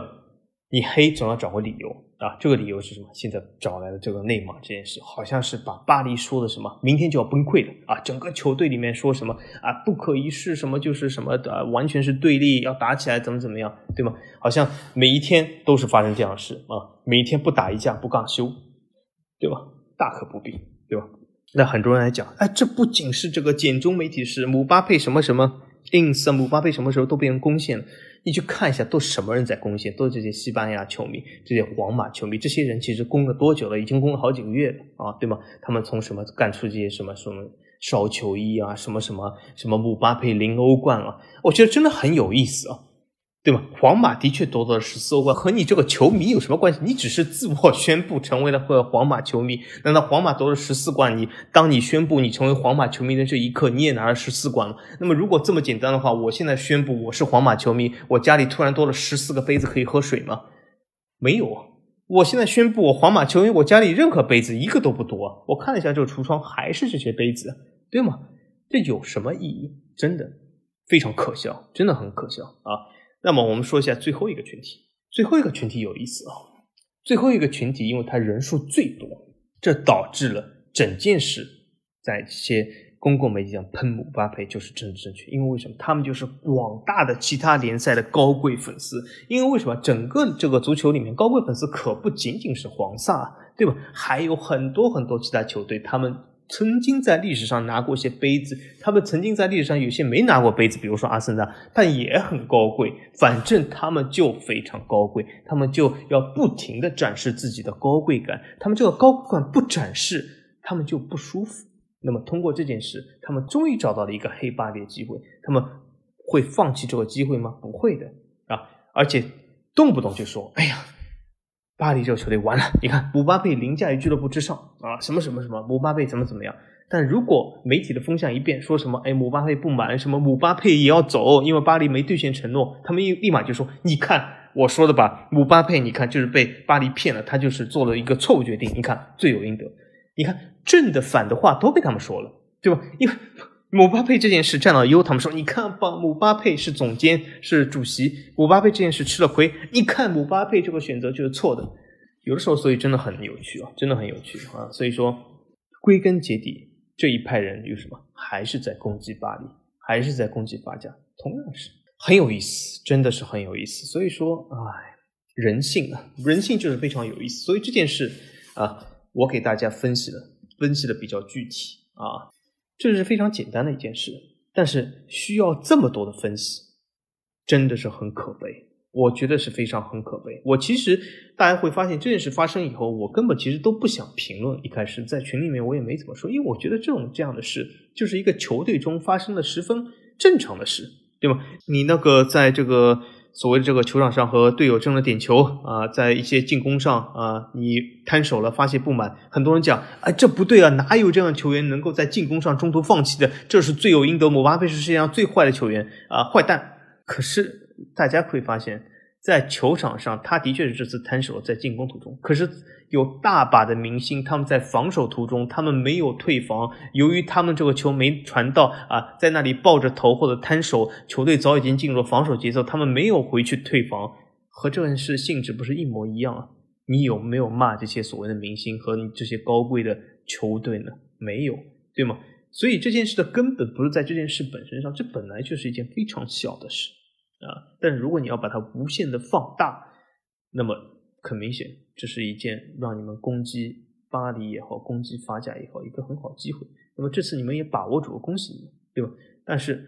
你黑总要找个理由。啊，这个理由是什么？现在找来的这个内马尔这件事，好像是把巴黎说的什么，明天就要崩溃了啊！整个球队里面说什么啊，不可一世，什么就是什么的，完全是对立，要打起来，怎么怎么样，对吗？好像每一天都是发生这样的事啊，每一天不打一架不罢休，对吧？大可不必，对吧？那很多人来讲，哎，这不仅是这个简中媒体是姆巴佩什么什么 ins，姆巴佩什么时候都被人攻陷了。你去看一下，都什么人在攻陷？都是这些西班牙球迷，这些皇马球迷。这些人其实攻了多久了？已经攻了好几个月了啊，对吗？他们从什么干出这些什么什么烧球衣啊，什么什么什么姆巴佩零欧冠啊？我觉得真的很有意思啊。对吧？皇马的确夺得了十四欧冠，和你这个球迷有什么关系？你只是自我 宣布成为了个皇马球迷。难道皇马夺了十四冠？你当你宣布你成为皇马球迷的这一刻，你也拿了十四冠了？那么如果这么简单的话，我现在宣布我是皇马球迷，我家里突然多了十四个杯子可以喝水吗？没有啊！我现在宣布我皇马球迷，我家里任何杯子一个都不多。我看了一下这个橱窗，还是这些杯子，对吗？这有什么意义？真的非常可笑，真的很可笑啊！那么我们说一下最后一个群体，最后一个群体有意思啊，最后一个群体因为它人数最多，这导致了整件事在一些公共媒体上喷姆巴佩就是政治正确，因为为什么？他们就是广大的其他联赛的高贵粉丝，因为为什么？整个这个足球里面高贵粉丝可不仅仅是黄萨，对吧？还有很多很多其他球队，他们。曾经在历史上拿过一些杯子，他们曾经在历史上有些没拿过杯子，比如说阿森纳，但也很高贵。反正他们就非常高贵，他们就要不停的展示自己的高贵感。他们这个高贵感不展示，他们就不舒服。那么通过这件事，他们终于找到了一个黑巴黎的机会。他们会放弃这个机会吗？不会的啊！而且动不动就说：“哎呀。”巴黎这个球队完了，你看姆巴佩凌驾于俱乐部之上啊，什么什么什么，姆巴佩怎么怎么样？但如果媒体的风向一变，说什么哎姆巴佩不满，什么姆巴佩也要走，因为巴黎没兑现承诺，他们一立马就说，你看我说的吧，姆巴佩你看就是被巴黎骗了，他就是做了一个错误决定，你看罪有应得，你看正的反的话都被他们说了，对吧？因为。姆巴佩这件事占了优，他们说：“你看吧，姆巴佩是总监，是主席。姆巴佩这件事吃了亏。你看，姆巴佩这个选择就是错的。有的时候，所以真的很有趣啊，真的很有趣啊。所以说，归根结底，这一派人有什么？还是在攻击巴黎，还是在攻击法甲，同样是很有意思，真的是很有意思。所以说，哎，人性啊，人性就是非常有意思。所以这件事啊，我给大家分析的，分析的比较具体啊。”这是非常简单的一件事，但是需要这么多的分析，真的是很可悲。我觉得是非常很可悲。我其实大家会发现这件事发生以后，我根本其实都不想评论。一开始在群里面我也没怎么说，因为我觉得这种这样的事就是一个球队中发生的十分正常的事，对吗？你那个在这个。所谓的这个球场上和队友争了点球啊，在一些进攻上啊，你摊手了，发泄不满，很多人讲，啊，这不对啊，哪有这样的球员能够在进攻上中途放弃的？这是罪有应得，姆巴佩是世界上最坏的球员啊，坏蛋。可是大家会发现，在球场上，他的确是这次摊手在进攻途中，可是。有大把的明星，他们在防守途中，他们没有退防。由于他们这个球没传到啊，在那里抱着头或者摊手，球队早已经进入了防守节奏，他们没有回去退防，和这件事性质不是一模一样啊？你有没有骂这些所谓的明星和你这些高贵的球队呢？没有，对吗？所以这件事的根本不是在这件事本身上，这本来就是一件非常小的事啊。但是如果你要把它无限的放大，那么很明显。这是一件让你们攻击巴黎也好，攻击法甲也好，一个很好机会。那么这次你们也把握住了，恭喜你们，对吧？但是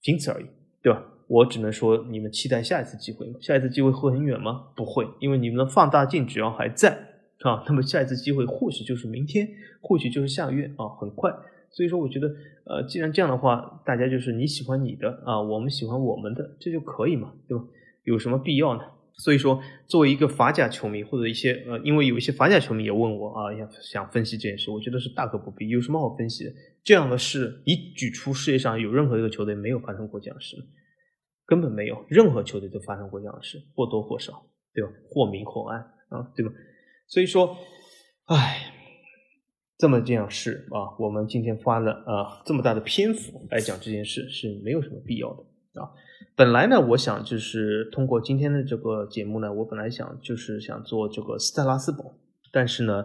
仅此而已，对吧？我只能说你们期待下一次机会吗？下一次机会会很远吗？不会，因为你们的放大镜只要还在啊，那么下一次机会或许就是明天，或许就是下个月啊，很快。所以说，我觉得呃，既然这样的话，大家就是你喜欢你的啊，我们喜欢我们的，这就可以嘛，对吧？有什么必要呢？所以说，作为一个法甲球迷，或者一些呃，因为有一些法甲球迷也问我啊，想想分析这件事，我觉得是大可不必。有什么好分析的？这样的事，你举出世界上有任何一个球队没有发生过这样的事，根本没有，任何球队都发生过这样的事，或多或少，对吧？或明或暗啊，对吧？所以说，唉，这么这样事啊，我们今天花了啊这么大的篇幅来讲这件事是没有什么必要的啊。本来呢，我想就是通过今天的这个节目呢，我本来想就是想做这个斯特拉斯堡，但是呢，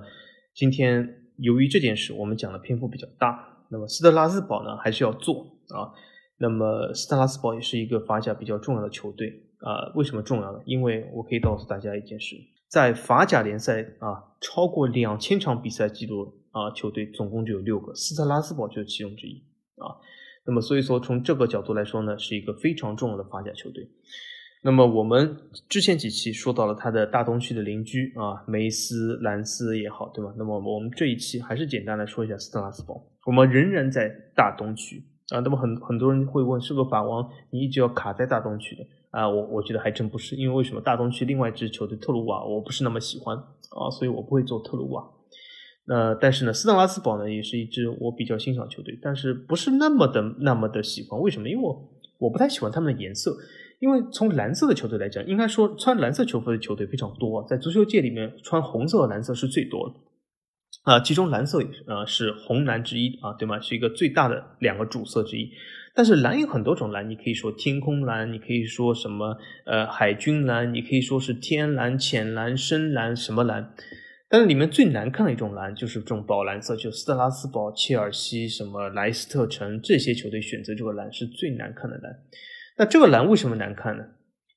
今天由于这件事，我们讲的篇幅比较大，那么斯特拉斯堡呢还是要做啊。那么斯特拉斯堡也是一个法甲比较重要的球队啊。为什么重要呢？因为我可以告诉大家一件事，在法甲联赛啊，超过两千场比赛记录啊，球队总共就有六个，斯特拉斯堡就是其中之一啊。那么，所以说从这个角度来说呢，是一个非常重要的法甲球队。那么我们之前几期说到了他的大东区的邻居啊，梅斯、兰斯也好，对吧？那么我们这一期还是简单来说一下斯特拉斯堡。我们仍然在大东区啊。那么很很多人会问，是不是法王你一直要卡在大东区的啊？我我觉得还真不是，因为为什么大东区另外一支球队特鲁瓦我不是那么喜欢啊，所以我不会做特鲁瓦。呃，但是呢，斯特拉斯堡呢也是一支我比较欣赏球队，但是不是那么的那么的喜欢。为什么？因为我我不太喜欢他们的颜色。因为从蓝色的球队来讲，应该说穿蓝色球服的球队非常多，在足球界里面穿红色和蓝色是最多的啊。其中蓝色呃是红蓝之一啊，对吗？是一个最大的两个主色之一。但是蓝有很多种蓝，你可以说天空蓝，你可以说什么呃海军蓝，你可以说是天蓝、浅蓝、深蓝什么蓝。但是里面最难看的一种蓝就是这种宝蓝色，就斯特拉斯堡、切尔西、什么莱斯特城这些球队选择这个蓝是最难看的蓝。那这个蓝为什么难看呢？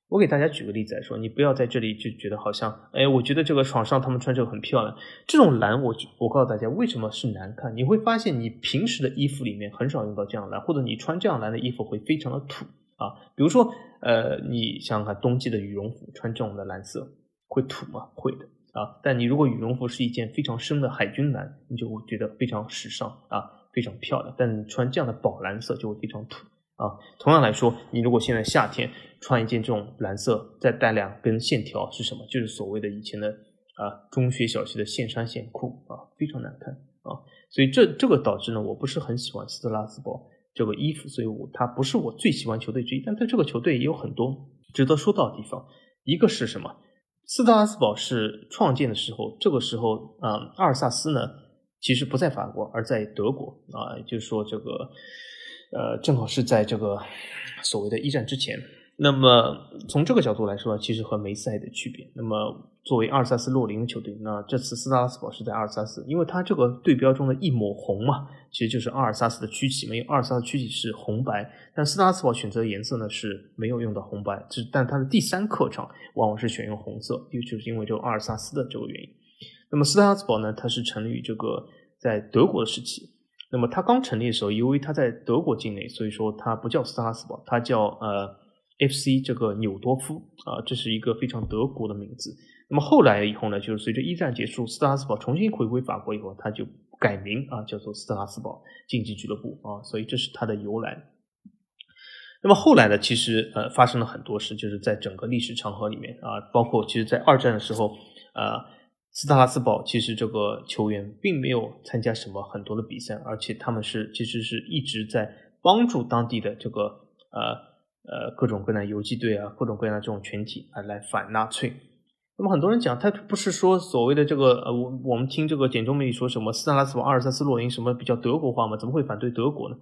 我给大家举个例子来说，你不要在这里就觉得好像，哎，我觉得这个场上他们穿这个很漂亮。这种蓝，我我告诉大家为什么是难看。你会发现你平时的衣服里面很少用到这样蓝，或者你穿这样蓝的衣服会非常的土啊。比如说，呃，你想想看，冬季的羽绒服穿这种的蓝色会土吗？会的。啊，但你如果羽绒服是一件非常深的海军蓝，你就会觉得非常时尚啊，非常漂亮。但你穿这样的宝蓝色就会非常土啊。同样来说，你如果现在夏天穿一件这种蓝色，再带两根线条是什么？就是所谓的以前的啊中学小学的线衫线裤啊，非常难看啊。所以这这个导致呢，我不是很喜欢斯特拉斯堡这个衣服，所以我它不是我最喜欢球队之一。但在这个球队也有很多值得说到的地方，一个是什么？斯特拉斯堡是创建的时候，这个时候啊，阿尔萨斯呢其实不在法国，而在德国啊，也就是说这个呃，正好是在这个所谓的一战之前。那么从这个角度来说，其实和梅赛的区别。那么作为阿尔萨斯洛林的球队，那这次斯特拉斯堡是在阿尔萨斯，因为它这个队标中的一抹红嘛，其实就是阿尔萨斯的区旗嘛。因为阿尔萨斯区旗是红白，但斯特拉斯堡选择的颜色呢是没有用到红白，只但它的第三客场往往是选用红色，就就是因为这个阿尔萨斯的这个原因。那么斯特拉斯堡呢，它是成立于这个在德国的时期。那么它刚成立的时候，由于它在德国境内，所以说它不叫斯特拉斯堡，它叫呃。F.C. 这个纽多夫啊，这是一个非常德国的名字。那么后来以后呢，就是随着一战结束，斯特拉斯堡重新回归法国以后，他就改名啊，叫做斯特拉斯堡竞技俱乐部啊，所以这是它的由来。那么后来呢，其实呃发生了很多事，就是在整个历史长河里面啊，包括其实在二战的时候，呃，斯特拉斯堡其实这个球员并没有参加什么很多的比赛，而且他们是其实是一直在帮助当地的这个呃。呃，各种各样的游击队啊，各种各样的这种群体啊，来反纳粹。那么很多人讲，他不是说所谓的这个呃，我我们听这个简中媒体说什么斯特拉斯堡、阿尔萨斯洛林什么比较德国化吗？怎么会反对德国呢？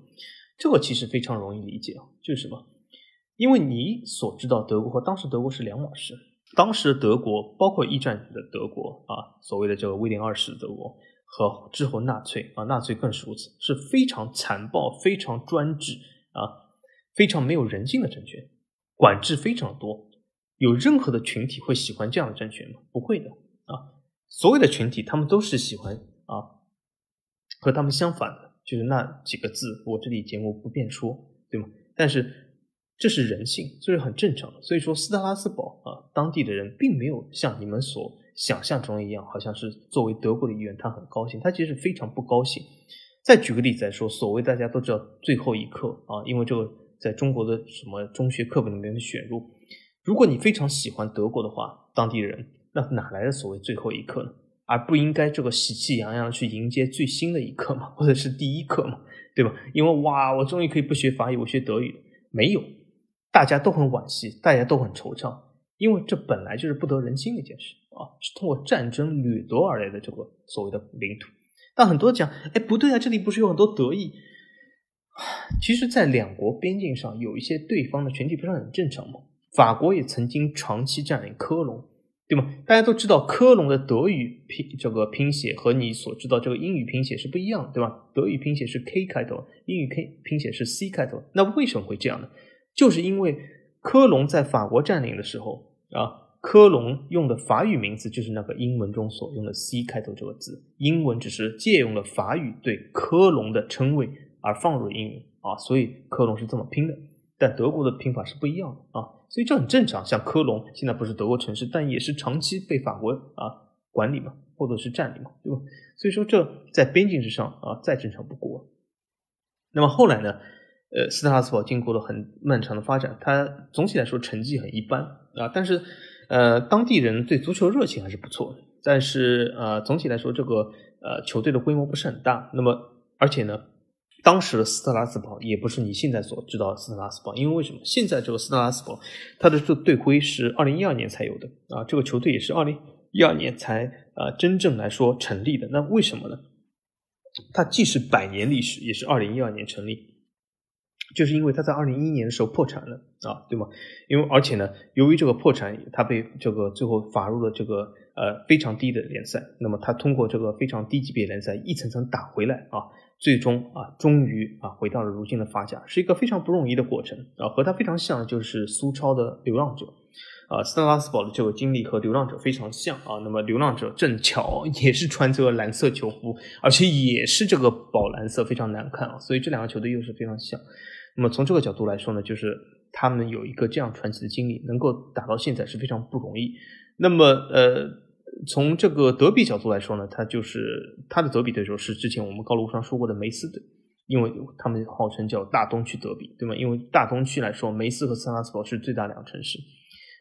这个其实非常容易理解啊，就是什么？因为你所知道德国和当时德国是两码事。当时的德国，包括一战的德国啊，所谓的这个威廉二世的德国和之后纳粹啊，纳粹更是如此，是非常残暴、非常专制啊。非常没有人性的政权，管制非常多。有任何的群体会喜欢这样的政权吗？不会的啊！所有的群体，他们都是喜欢啊，和他们相反的，就是那几个字，我这里节目不便说，对吗？但是这是人性，这是很正常的。所以说，斯特拉斯堡啊，当地的人并没有像你们所想象中一样，好像是作为德国的一员，他很高兴，他其实非常不高兴。再举个例子来说，所谓大家都知道最后一刻啊，因为这个。在中国的什么中学课本里面的选入，如果你非常喜欢德国的话，当地人那哪来的所谓最后一课呢？而不应该这个喜气洋洋去迎接最新的一课吗？或者是第一课吗？对吧？因为哇，我终于可以不学法语，我学德语。没有，大家都很惋惜，大家都很惆怅，因为这本来就是不得人心的一件事啊，是通过战争掠夺而来的这个所谓的领土。但很多讲，哎，不对啊，这里不是有很多德裔？其实，在两国边境上有一些对方的群体不是很正常吗？法国也曾经长期占领科隆，对吗？大家都知道科隆的德语拼这个拼写和你所知道这个英语拼写是不一样的，对吧？德语拼写是 K 开头，英语 K 拼写是 C 开头。那为什么会这样呢？就是因为科隆在法国占领的时候啊，科隆用的法语名字就是那个英文中所用的 C 开头这个字，英文只是借用了法语对科隆的称谓而放入英语啊，所以科隆是这么拼的。但德国的拼法是不一样的啊，所以这很正常。像科隆现在不是德国城市，但也是长期被法国啊管理嘛，或者是占领嘛，对吧？所以说这在边境之上啊再正常不过。那么后来呢？呃，斯特拉斯堡经过了很漫长的发展，它总体来说成绩很一般啊，但是呃当地人对足球热情还是不错的。但是呃总体来说，这个呃球队的规模不是很大。那么而且呢？当时的斯特拉斯堡也不是你现在所知道的斯特拉斯堡，因为为什么？现在这个斯特拉斯堡，它的这队徽是二零一二年才有的啊，这个球队也是二零一二年才呃真正来说成立的。那为什么呢？它既是百年历史，也是二零一二年成立，就是因为它在二零一一年的时候破产了啊，对吗？因为而且呢，由于这个破产，它被这个最后罚入了这个呃非常低的联赛，那么它通过这个非常低级别联赛一层层打回来啊。最终啊，终于啊，回到了如今的法甲，是一个非常不容易的过程啊。和他非常像的就是苏超的流浪者，啊，斯特拉斯堡的这个经历和流浪者非常像啊。那么流浪者正巧 也是穿这个蓝色球服，而且也是这个宝蓝色，非常难看啊。所以这两个球队又是非常像。那么从这个角度来说呢，就是他们有一个这样传奇的经历，能够打到现在是非常不容易。那么呃。从这个德比角度来说呢，他就是他的德比对手是之前我们高楼上说过的梅斯的，因为他们号称叫大东区德比，对吗？因为大东区来说，梅斯和斯拉斯堡是最大两个城市。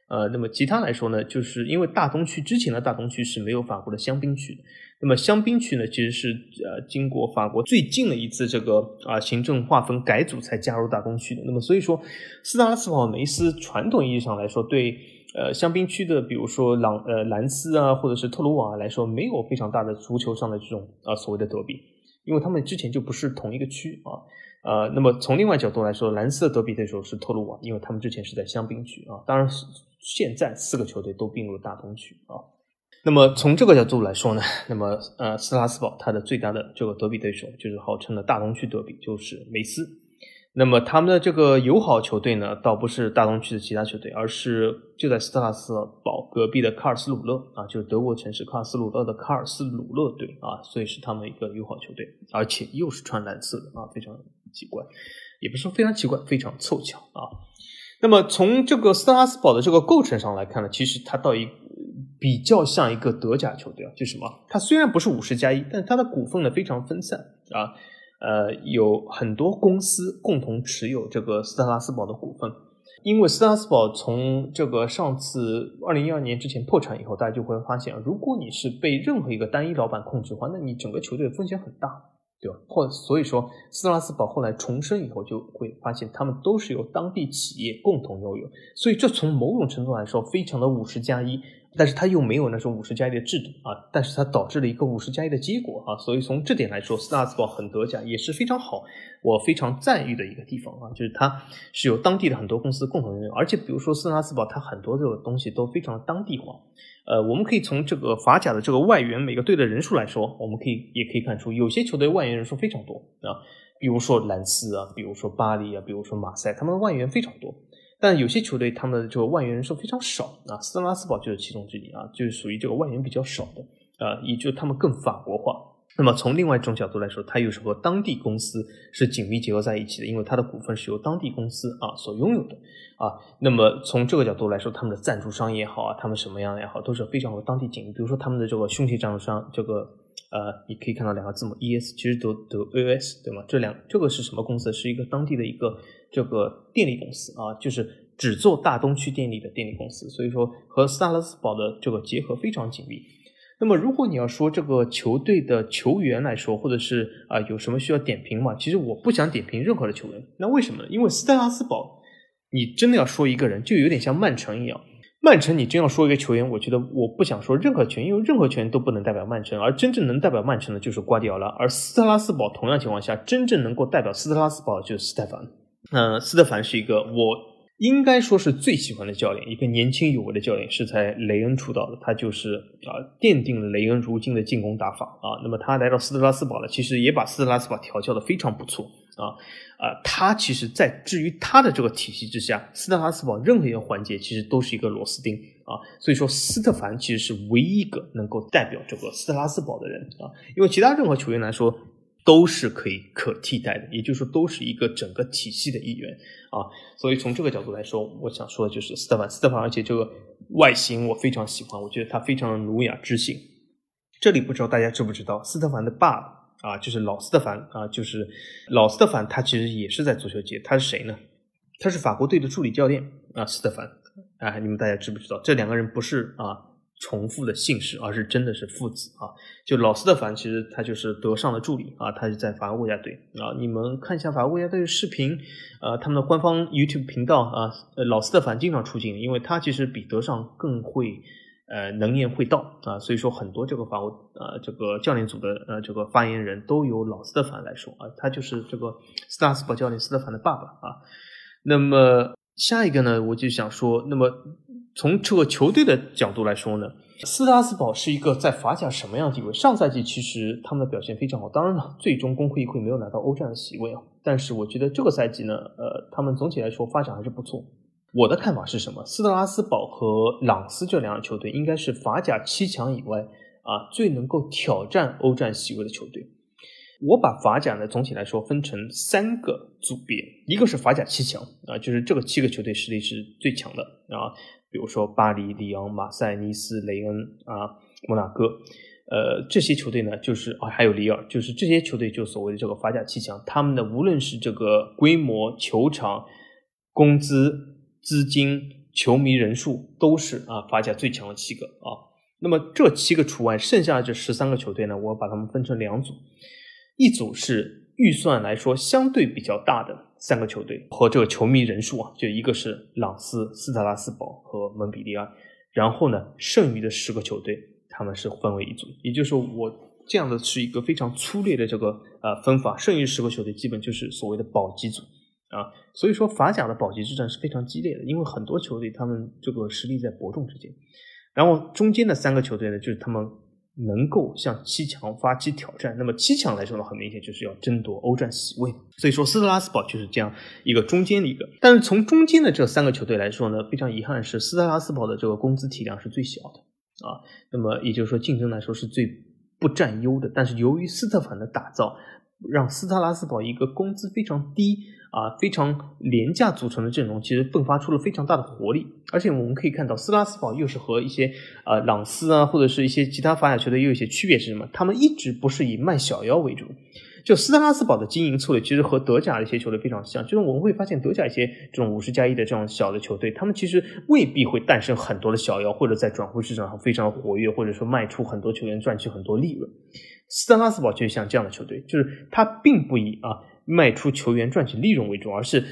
呃，那么其他来说呢，就是因为大东区之前的大东区是没有法国的香槟区的，那么香槟区呢，其实是呃经过法国最近的一次这个啊行政划分改组才加入大东区的。那么所以说，斯拉斯堡梅斯传统意义上来说对。呃，香槟区的，比如说朗呃兰斯啊，或者是特鲁瓦来说，没有非常大的足球上的这种啊所谓的德比，因为他们之前就不是同一个区啊。呃，那么从另外角度来说，兰斯的德比对手是特鲁瓦，因为他们之前是在香槟区啊。当然，现在四个球队都并入大东区啊。那么从这个角度来说呢，那么呃斯拉斯堡它的最大的这个德比对手，就是号称的大东区德比，就是梅斯。那么他们的这个友好球队呢，倒不是大东区的其他球队，而是就在斯特拉斯堡隔壁的卡尔斯鲁勒啊，就是德国城市卡尔斯鲁勒的卡尔斯鲁勒队啊，所以是他们一个友好球队，而且又是穿蓝色的啊，非常奇怪，也不是说非常奇怪，非常凑巧啊。那么从这个斯特拉斯堡的这个构成上来看呢，其实它倒一比较像一个德甲球队啊，就什么？它虽然不是五十加一，但它的股份呢非常分散啊。呃，有很多公司共同持有这个斯特拉斯堡的股份，因为斯特拉斯堡从这个上次二零一二年之前破产以后，大家就会发现，如果你是被任何一个单一老板控制的话，那你整个球队风险很大，对吧？或所以说，斯特拉斯堡后来重生以后，就会发现他们都是由当地企业共同拥有，所以这从某种程度来说，非常的五十加一。但是它又没有那种五十加一的制度啊，但是它导致了一个五十加一的结果啊，所以从这点来说，斯拉斯堡很得奖也是非常好，我非常赞誉的一个地方啊，就是它是由当地的很多公司共同拥有，而且比如说斯拉斯堡，它很多这个东西都非常的当地化。呃，我们可以从这个法甲的这个外援每个队的人数来说，我们可以也可以看出，有些球队外援人数非常多啊，比如说兰斯啊，比如说巴黎啊，比如说马赛，他们的外援非常多。但有些球队他们的这个外援人数非常少啊，斯特拉斯堡就是其中之一啊，就是属于这个外援比较少的啊，也就他们更法国化。那么从另外一种角度来说，它又是和当地公司是紧密结合在一起的，因为它的股份是由当地公司啊所拥有的啊。那么从这个角度来说，他们的赞助商也好啊，他们什么样也好，都是非常和当地紧密。比如说他们的这个兄弟赞助商，这个呃，你可以看到两个字母 E S，其实都都 A S 对吗？这两这个是什么公司？是一个当地的一个。这个电力公司啊，就是只做大东区电力的电力公司，所以说和斯拉斯堡的这个结合非常紧密。那么，如果你要说这个球队的球员来说，或者是啊有什么需要点评嘛？其实我不想点评任何的球员。那为什么呢？因为斯特拉斯堡，你真的要说一个人，就有点像曼城一样。曼城，你真要说一个球员，我觉得我不想说任何球员，因为任何球员都不能代表曼城，而真正能代表曼城的就是瓜迪奥拉，而斯特拉斯堡同样情况下，真正能够代表斯特拉斯堡就是斯特凡。那斯特凡是一个我应该说是最喜欢的教练，一个年轻有为的教练，是在雷恩出道的，他就是啊奠定了雷恩如今的进攻打法啊。那么他来到斯特拉斯堡了，其实也把斯特拉斯堡调教的非常不错啊。啊，他其实，在至于他的这个体系之下，斯特拉斯堡任何一个环节其实都是一个螺丝钉啊。所以说，斯特凡其实是唯一一个能够代表这个斯特拉斯堡的人啊。因为其他任何球员来说都是可以可替代的，也就是说，都是一个整个体系的一员啊。所以从这个角度来说，我想说的就是斯特凡，斯特凡，而且这个外形我非常喜欢，我觉得他非常的儒雅知性。这里不知道大家知不知道，斯特凡的爸爸。啊，就是老斯特凡啊，就是老斯特凡，他其实也是在足球界，他是谁呢？他是法国队的助理教练啊，斯特凡啊，你们大家知不知道？这两个人不是啊重复的姓氏，而是真的是父子啊。就老斯特凡，其实他就是德尚的助理啊，他是在法国国家队啊。你们看一下法国国家队的视频，呃，他们的官方 YouTube 频道啊，老斯特凡经常出镜，因为他其实比德尚更会。呃，能言会道啊，所以说很多这个法国呃这个教练组的呃这个发言人都由老斯特凡来说啊，他就是这个斯特斯堡教练斯特凡的爸爸啊。那么下一个呢，我就想说，那么从这个球队的角度来说呢，斯特拉斯堡是一个在法甲什么样的地位？上赛季其实他们的表现非常好，当然了，最终功亏一篑，没有拿到欧战的席位啊。但是我觉得这个赛季呢，呃，他们总体来说发展还是不错。我的看法是什么？斯特拉斯堡和朗斯这两支球队应该是法甲七强以外啊最能够挑战欧战席位的球队。我把法甲呢总体来说分成三个组别，一个是法甲七强啊，就是这个七个球队实力是最强的啊，比如说巴黎、里昂、马赛、尼斯、雷恩啊、摩纳哥，呃，这些球队呢就是啊还有里尔，就是这些球队就所谓的这个法甲七强，他们的无论是这个规模、球场、工资。资金、球迷人数都是啊法甲最强的七个啊。那么这七个除外，剩下的这十三个球队呢，我把它们分成两组，一组是预算来说相对比较大的三个球队和这个球迷人数啊，就一个是朗斯、斯特拉斯堡和蒙彼利埃。然后呢，剩余的十个球队他们是分为一组，也就是说我这样的是一个非常粗略的这个呃分法，剩余十个球队基本就是所谓的保级组。啊，所以说法甲的保级之战是非常激烈的，因为很多球队他们这个实力在伯仲之间，然后中间的三个球队呢，就是他们能够向七强发起挑战。那么七强来说呢，很明显就是要争夺欧战席位。所以说斯特拉斯堡就是这样一个中间的一个，但是从中间的这三个球队来说呢，非常遗憾是斯特拉斯堡的这个工资体量是最小的啊，那么也就是说竞争来说是最不占优的。但是由于斯特凡的打造，让斯特拉斯堡一个工资非常低。啊，非常廉价组成的阵容，其实迸发出了非常大的活力。而且我们可以看到，斯拉斯堡又是和一些呃朗斯啊，或者是一些其他法甲球队又有一些区别是什么？他们一直不是以卖小妖为主。就斯特拉斯堡的经营策略，其实和德甲的一些球队非常像。就是我们会发现，德甲一些这种五十加一的这种小的球队，他们其实未必会诞生很多的小妖，或者在转会市场上非常活跃，或者说卖出很多球员赚取很多利润。斯特拉斯堡就像这样的球队，就是他并不以啊。卖出球员赚取利润为主，而是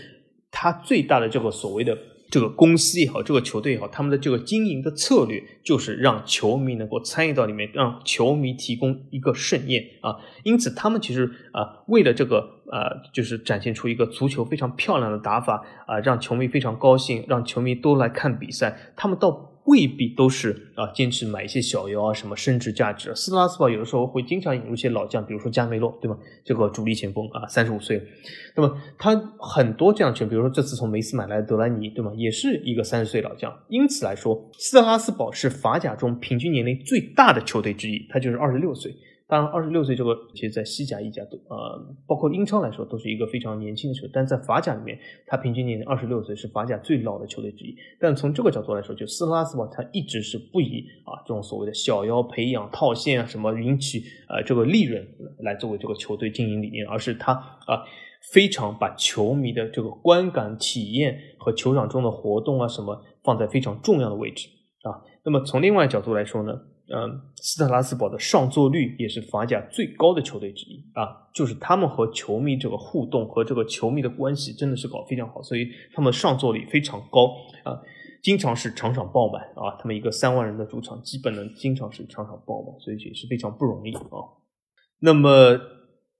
他最大的这个所谓的这个公司也好，这个球队也好，他们的这个经营的策略就是让球迷能够参与到里面，让球迷提供一个盛宴啊。因此，他们其实啊，为了这个呃，就是展现出一个足球非常漂亮的打法啊，让球迷非常高兴，让球迷都来看比赛，他们到。未必都是啊，坚持买一些小妖啊，什么升值价值。斯特拉斯堡有的时候会经常引入一些老将，比如说加梅洛，对吗？这个主力前锋啊，三十五岁，那么他很多这样球员，比如说这次从梅西买来的德莱尼，对吗？也是一个三十岁老将。因此来说，斯特拉斯堡是法甲中平均年龄最大的球队之一，他就是二十六岁。当然，二十六岁这个，其实，在西甲、意甲都，呃，包括英超来说，都是一个非常年轻的球队。但在法甲里面，他平均年龄二十六岁，是法甲最老的球队之一。但从这个角度来说，就斯特拉斯堡，他一直是不以啊这种所谓的小妖培养、套现啊什么引起呃这个利润来作为这个球队经营理念，而是他啊非常把球迷的这个观感体验和球场中的活动啊什么放在非常重要的位置啊。那么从另外角度来说呢？嗯，斯特拉斯堡的上座率也是法甲最高的球队之一啊，就是他们和球迷这个互动和这个球迷的关系真的是搞非常好，所以他们上座率非常高啊。经常是场场爆满啊，他们一个三万人的主场，基本能经常是场场爆满，所以也是非常不容易啊。那么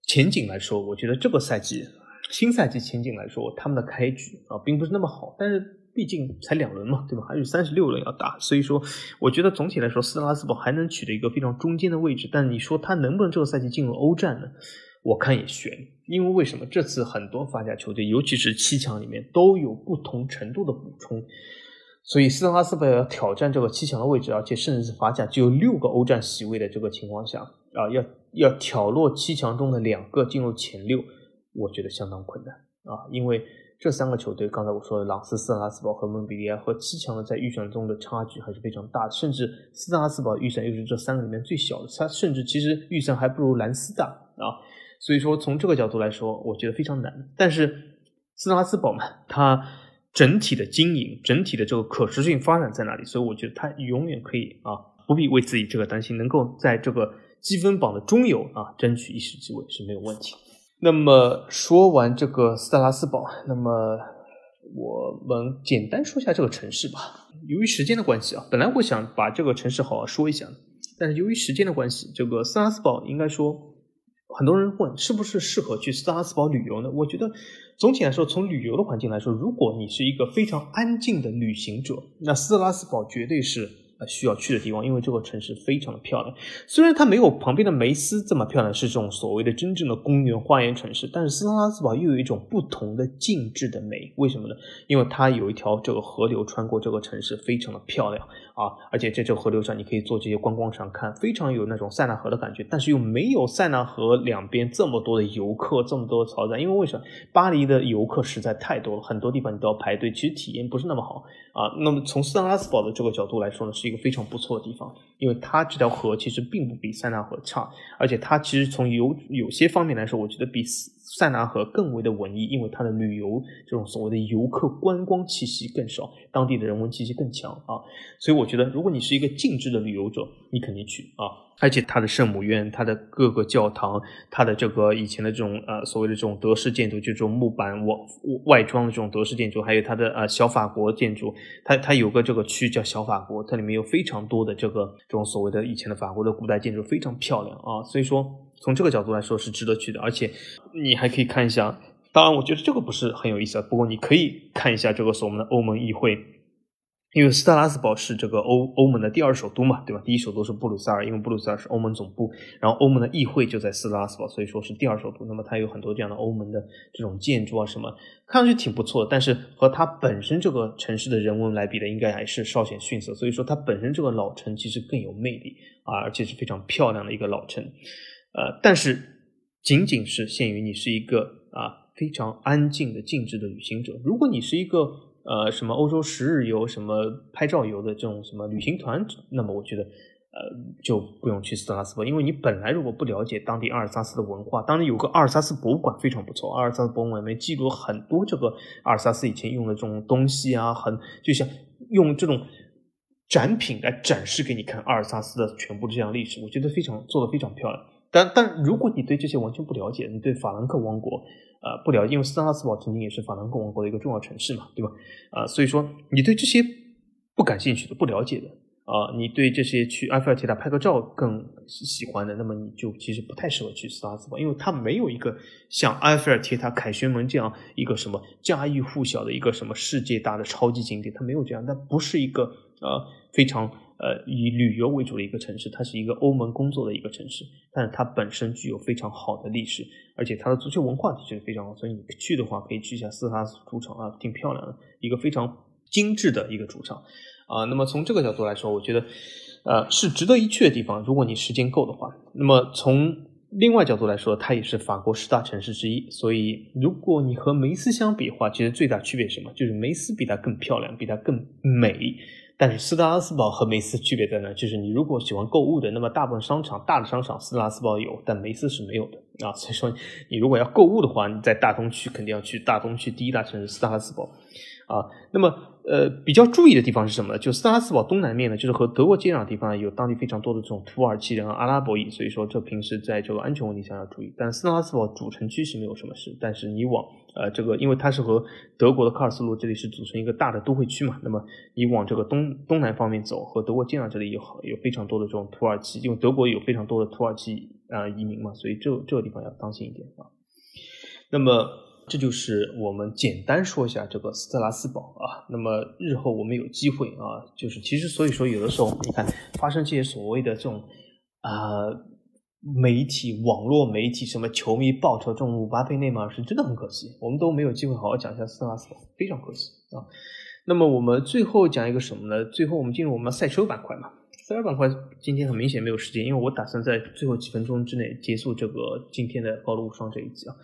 前景来说，我觉得这个赛季新赛季前景来说，他们的开局啊并不是那么好，但是毕竟才两轮嘛，对吧？还有三十六轮要打，所以说我觉得总体来说，斯特拉斯堡还能取得一个非常中间的位置。但你说他能不能这个赛季进入欧战呢？我看也悬，因为为什么这次很多法甲球队，尤其是七强里面都有不同程度的补充，所以斯特拉斯堡要挑战这个七强的位置，而且甚至是法甲只有六个欧战席位的这个情况下啊，要要挑落七强中的两个进入前六，我觉得相当困难啊，因为这三个球队，刚才我说的朗斯、斯特拉斯堡和蒙彼利埃和七强的在预选中的差距还是非常大的，甚至斯特拉斯堡预选又是这三个里面最小的，它甚至其实预选还不如兰斯大啊。所以说，从这个角度来说，我觉得非常难。但是斯特拉斯堡嘛，它整体的经营、整体的这个可持续发展在哪里？所以我觉得它永远可以啊，不必为自己这个担心，能够在这个积分榜的中游啊争取一席之位是没有问题。那么说完这个斯特拉斯堡，那么我们简单说一下这个城市吧。由于时间的关系啊，本来我想把这个城市好好说一下，但是由于时间的关系，这个斯特拉斯堡应该说。很多人问是不是适合去斯特拉斯堡旅游呢？我觉得总体来说，从旅游的环境来说，如果你是一个非常安静的旅行者，那斯特拉斯堡绝对是需要去的地方，因为这个城市非常的漂亮。虽然它没有旁边的梅斯这么漂亮，是这种所谓的真正的公园花园城市，但是斯特拉斯堡又有一种不同的静致的美。为什么呢？因为它有一条这个河流穿过这个城市，非常的漂亮。啊，而且这条河流上，你可以坐这些观光船看，非常有那种塞纳河的感觉，但是又没有塞纳河两边这么多的游客，这么多的嘈杂。因为为什么？巴黎的游客实在太多了，很多地方你都要排队，其实体验不是那么好啊。那么从斯特拉斯堡的这个角度来说呢，是一个非常不错的地方，因为它这条河其实并不比塞纳河差，而且它其实从有有些方面来说，我觉得比塞纳河更为的文艺，因为它的旅游这种所谓的游客观光气息更少，当地的人文气息更强啊。所以我觉得，如果你是一个静止的旅游者，你肯定去啊。而且它的圣母院、它的各个教堂、它的这个以前的这种呃所谓的这种德式建筑，就这种木板外外装的这种德式建筑，还有它的呃小法国建筑，它它有个这个区叫小法国，它里面有非常多的这个这种所谓的以前的法国的古代建筑，非常漂亮啊。所以说。从这个角度来说是值得去的，而且你还可以看一下。当然，我觉得这个不是很有意思啊。不过你可以看一下这个是我们的欧盟议会，因为斯特拉斯堡是这个欧欧盟的第二首都嘛，对吧？第一首都是布鲁塞尔，因为布鲁塞尔是欧盟总部，然后欧盟的议会就在斯特拉斯堡，所以说是第二首都。那么它有很多这样的欧盟的这种建筑啊什么，看上去挺不错的。但是和它本身这个城市的人文来比的，应该还是稍显逊色。所以说它本身这个老城其实更有魅力啊，而且是非常漂亮的一个老城。呃，但是仅仅是限于你是一个啊非常安静的静止的旅行者。如果你是一个呃什么欧洲十日游、什么拍照游的这种什么旅行团，那么我觉得呃就不用去斯特拉斯堡，因为你本来如果不了解当地阿尔萨斯的文化，当地有个阿尔萨斯博物馆非常不错，阿尔萨斯博物馆里面记录很多这个阿尔萨斯以前用的这种东西啊，很就像用这种展品来展示给你看阿尔萨斯的全部这样历史，我觉得非常做的非常漂亮。但但如果你对这些完全不了解，你对法兰克王国呃不了解，因为斯拉斯堡曾经也是法兰克王国的一个重要城市嘛，对吧？啊，所以说你对这些不感兴趣的、不了解的啊，你对这些去埃菲尔铁塔拍个照更喜欢的，那么你就其实不太适合去斯拉斯堡，因为它没有一个像埃菲尔铁塔、凯旋门这样一个什么家喻户晓的一个什么世界大的超级景点，它没有这样，它不是一个呃非常。呃，以旅游为主的一个城市，它是一个欧盟工作的一个城市，但是它本身具有非常好的历史，而且它的足球文化其实非常好，所以你去的话可以去一下斯特斯主场啊，挺漂亮的，一个非常精致的一个主场啊。那么从这个角度来说，我觉得呃是值得一去的地方，如果你时间够的话。那么从另外角度来说，它也是法国十大城市之一，所以如果你和梅斯相比的话，其实最大区别是什么？就是梅斯比它更漂亮，比它更美。但是斯特拉斯堡和梅斯区别在哪？就是你如果喜欢购物的，那么大部分商场大的商场斯特拉斯堡有，但梅斯是没有的啊。所以说，你如果要购物的话，你在大东区肯定要去大东区第一大城市斯特拉斯堡啊。那么呃，比较注意的地方是什么呢？就斯特拉斯堡东南面呢，就是和德国接壤的地方，有当地非常多的这种土耳其人和、阿拉伯裔，所以说这平时在这个安全问题上要注意。但斯特拉斯堡主城区是没有什么事，但是你往呃，这个因为它是和德国的喀尔斯路这里是组成一个大的都会区嘛，那么你往这个东东南方面走，和德国接壤这里有有非常多的这种土耳其，因为德国有非常多的土耳其啊移民嘛，所以这这个地方要当心一点啊。那么这就是我们简单说一下这个斯特拉斯堡啊。那么日后我们有机会啊，就是其实所以说有的时候你看发生这些所谓的这种啊。媒体、网络媒体，什么球迷报仇这种姆巴佩、内马尔是真的很可惜，我们都没有机会好好讲一下斯特拉斯堡，非常可惜啊。那么我们最后讲一个什么呢？最后我们进入我们赛车板块嘛。赛车板块今天很明显没有时间，因为我打算在最后几分钟之内结束这个今天的高路无双这一集啊。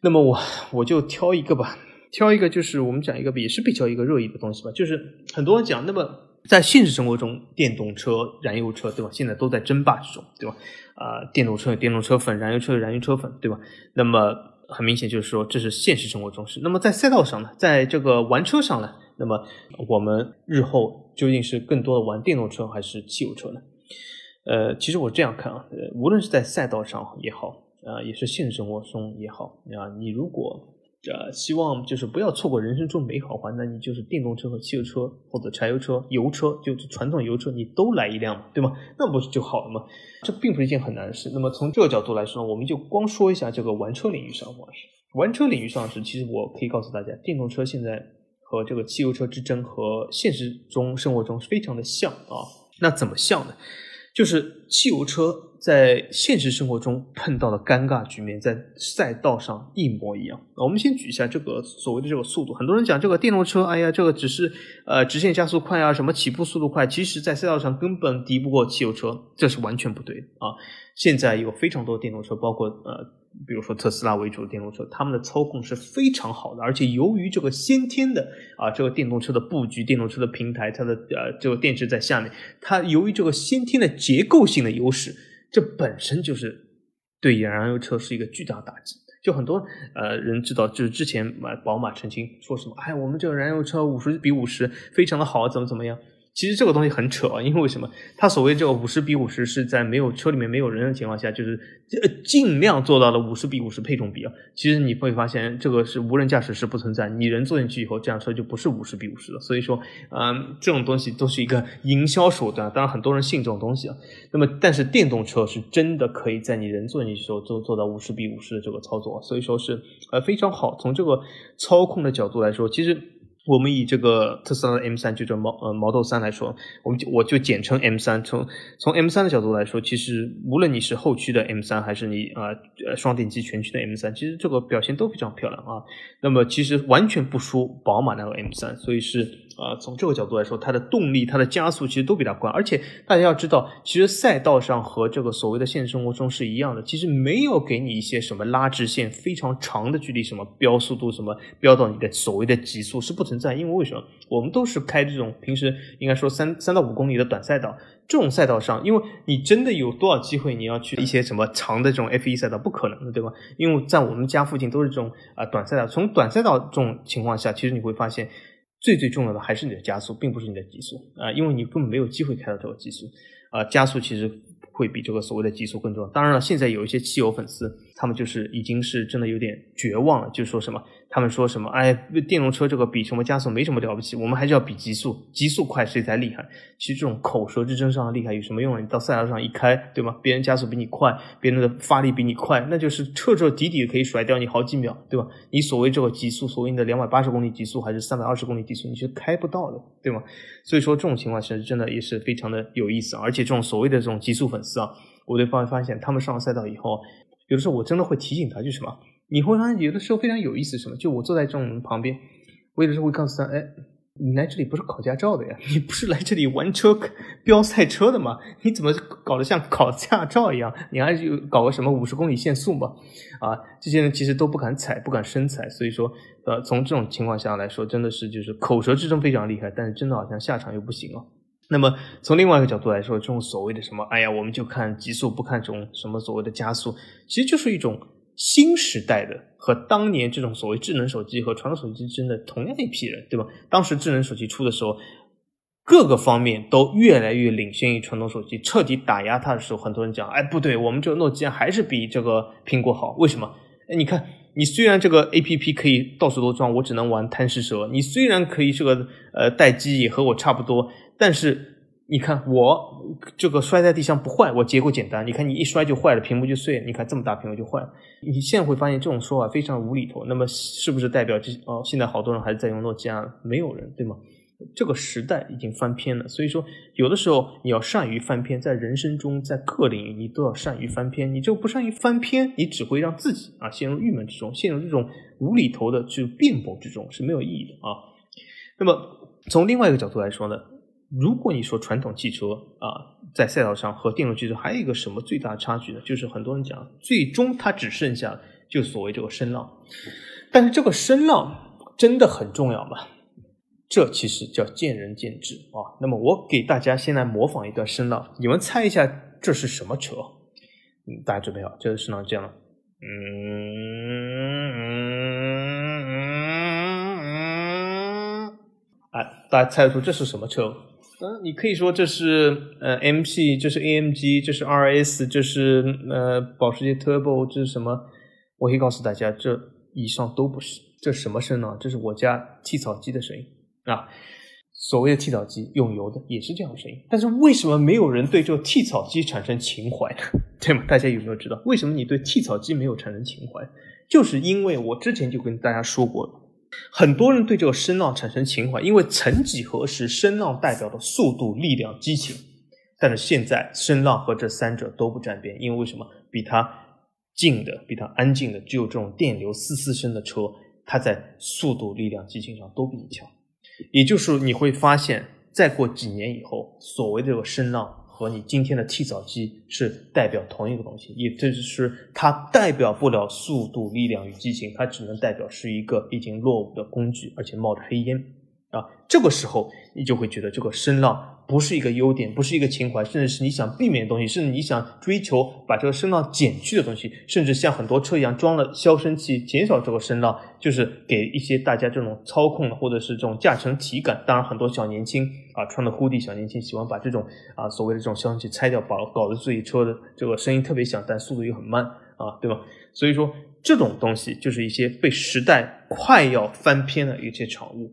那么我我就挑一个吧，挑一个就是我们讲一个也是比较一个热议的东西吧，就是很多人讲，那么在现实生活中，电动车、燃油车，对吧？现在都在争霸之中，对吧？啊，电动车有电动车粉，燃油车有燃油车粉，对吧？那么很明显就是说，这是现实生活中是。那么在赛道上呢，在这个玩车上呢，那么我们日后究竟是更多的玩电动车还是汽油车呢？呃，其实我这样看啊，无论是在赛道上也好，啊，也是现实生活中也好，啊，你如果呃，希望就是不要错过人生中美好话，那你就是电动车和汽油车或者柴油车、油车，就是传统油车，你都来一辆嘛，对吗？那不是就好了吗？这并不是一件很难的事。那么从这个角度来说，我们就光说一下这个玩车领域上，玩车领域上是，其实我可以告诉大家，电动车现在和这个汽油车之争和现实中生活中非常的像啊。那怎么像呢？就是汽油车在现实生活中碰到的尴尬局面，在赛道上一模一样。我们先举一下这个所谓的这个速度，很多人讲这个电动车，哎呀，这个只是呃直线加速快啊，什么起步速度快，其实在赛道上根本敌不过汽油车，这是完全不对的啊。现在有非常多电动车，包括呃。比如说特斯拉为主的电动车，他们的操控是非常好的，而且由于这个先天的啊，这个电动车的布局、电动车的平台，它的呃这个电池在下面，它由于这个先天的结构性的优势，这本身就是对燃油车是一个巨大打击。就很多呃人知道，就是之前买宝马澄清说什么，哎，我们这个燃油车五十比五十非常的好，怎么怎么样。其实这个东西很扯啊，因为为什么？它所谓这个五十比五十是在没有车里面没有人的情况下，就是呃尽量做到了五十比五十配重比啊。其实你会发现，这个是无人驾驶是不存在，你人坐进去以后，这辆车就不是五十比五十了。所以说，嗯，这种东西都是一个营销手段。当然，很多人信这种东西啊。那么，但是电动车是真的可以在你人坐进去的时候做做到五十比五十的这个操作，所以说是呃非常好。从这个操控的角度来说，其实。我们以这个特斯拉的 M 三，就叫毛呃毛豆三来说，我们就我就简称 M 三。从从 M 三的角度来说，其实无论你是后驱的 M 三，还是你啊呃双电机全驱的 M 三，其实这个表现都非常漂亮啊。那么其实完全不输宝马那个 M 三，所以是。啊，从这个角度来说，它的动力、它的加速其实都比它快，而且大家要知道，其实赛道上和这个所谓的现实生活中是一样的，其实没有给你一些什么拉直线非常长的距离，什么飙速度，什么飙到你的所谓的极速是不存在，因为为什么？我们都是开这种平时应该说三三到五公里的短赛道，这种赛道上，因为你真的有多少机会你要去一些什么长的这种 F 一赛道，不可能的，对吧？因为在我们家附近都是这种啊短赛道，从短赛道这种情况下，其实你会发现。最最重要的还是你的加速，并不是你的极速啊，因为你根本没有机会开到这个极速啊，加速其实会比这个所谓的极速更重要。当然了，现在有一些汽油粉丝，他们就是已经是真的有点绝望了，就说什么。他们说什么？哎，电动车这个比什么加速没什么了不起，我们还是要比极速，极速快谁才厉害？其实这种口舌之争上的厉害有什么用啊？你到赛道上一开，对吗？别人加速比你快，别人的发力比你快，那就是彻彻底底可以甩掉你好几秒，对吧？你所谓这个极速，所谓的两百八十公里极速还是三百二十公里极速，你是开不到的，对吗？所以说这种情况其实真的也是非常的有意思，而且这种所谓的这种极速粉丝啊，我会发发现他们上了赛道以后，有的时候我真的会提醒他，就什么？你会发现有的时候非常有意思，什么？就我坐在这种旁边，我有的时候会告诉他：“哎，你来这里不是考驾照的呀，你不是来这里玩车、飙赛车的吗？你怎么搞得像考驾照一样？你还是搞个什么五十公里限速嘛？啊，这些人其实都不敢踩，不敢深踩。所以说，呃，从这种情况下来说，真的是就是口舌之争非常厉害，但是真的好像下场又不行哦。那么从另外一个角度来说，这种所谓的什么，哎呀，我们就看极速，不看这种什么所谓的加速，其实就是一种。新时代的和当年这种所谓智能手机和传统手机之间的同样一批人，对吧？当时智能手机出的时候，各个方面都越来越领先于传统手机，彻底打压它的时候，很多人讲，哎，不对，我们这个诺基亚还是比这个苹果好。为什么？哎，你看你虽然这个 A P P 可以到处都装，我只能玩贪食蛇。你虽然可以这个呃待机也和我差不多，但是你看我这个摔在地上不坏，我结构简单。你看你一摔就坏了，屏幕就碎。你看这么大屏幕就坏了。你现在会发现这种说法非常无厘头。那么是不是代表这哦现在好多人还是在用诺基亚？没有人对吗？这个时代已经翻篇了，所以说有的时候你要善于翻篇，在人生中，在各领域你都要善于翻篇。你就不善于翻篇，你只会让自己啊陷入郁闷之中，陷入这种无厘头的去辩驳之中是没有意义的啊。那么从另外一个角度来说呢，如果你说传统汽车啊在赛道上和电动汽车还有一个什么最大差距呢？就是很多人讲，最终它只剩下就所谓这个声浪，但是这个声浪真的很重要吗？这其实叫见仁见智啊。那么我给大家先来模仿一段声浪，你们猜一下这是什么车？嗯，大家准备好，这个声浪这样了。嗯嗯嗯哎，大家猜得出这是什么车？嗯，你可以说这是呃 MP，这是 AMG，这是 RS，这是呃保时捷 Turbo，这是什么？我可以告诉大家，这以上都不是。这什么声呢？这是我家剃草机的声音。啊，所谓的剃草机用油的也是这样的声音，但是为什么没有人对这个剃草机产生情怀呢？对吗？大家有没有知道为什么你对剃草机没有产生情怀？就是因为我之前就跟大家说过了，很多人对这个声浪产生情怀，因为曾几何时，声浪代表的速度、力量、激情，但是现在声浪和这三者都不沾边，因为为什么？比它静的、比它安静的，只有这种电流嘶嘶声的车，它在速度、力量、激情上都比你强。也就是你会发现，再过几年以后，所谓的这个声浪和你今天的剃草机是代表同一个东西，也就是它代表不了速度、力量与激情，它只能代表是一个已经落伍的工具，而且冒着黑烟。啊。这个时候，你就会觉得这个声浪。不是一个优点，不是一个情怀，甚至是你想避免的东西，甚至你想追求把这个声浪减去的东西，甚至像很多车一样装了消声器，减少这个声浪，就是给一些大家这种操控或者是这种驾乘体感。当然，很多小年轻啊，穿的呼地小年轻喜欢把这种啊所谓的这种消声器拆掉，把搞得自己车的这个声音特别响，但速度又很慢啊，对吧？所以说这种东西就是一些被时代快要翻篇的一些产物。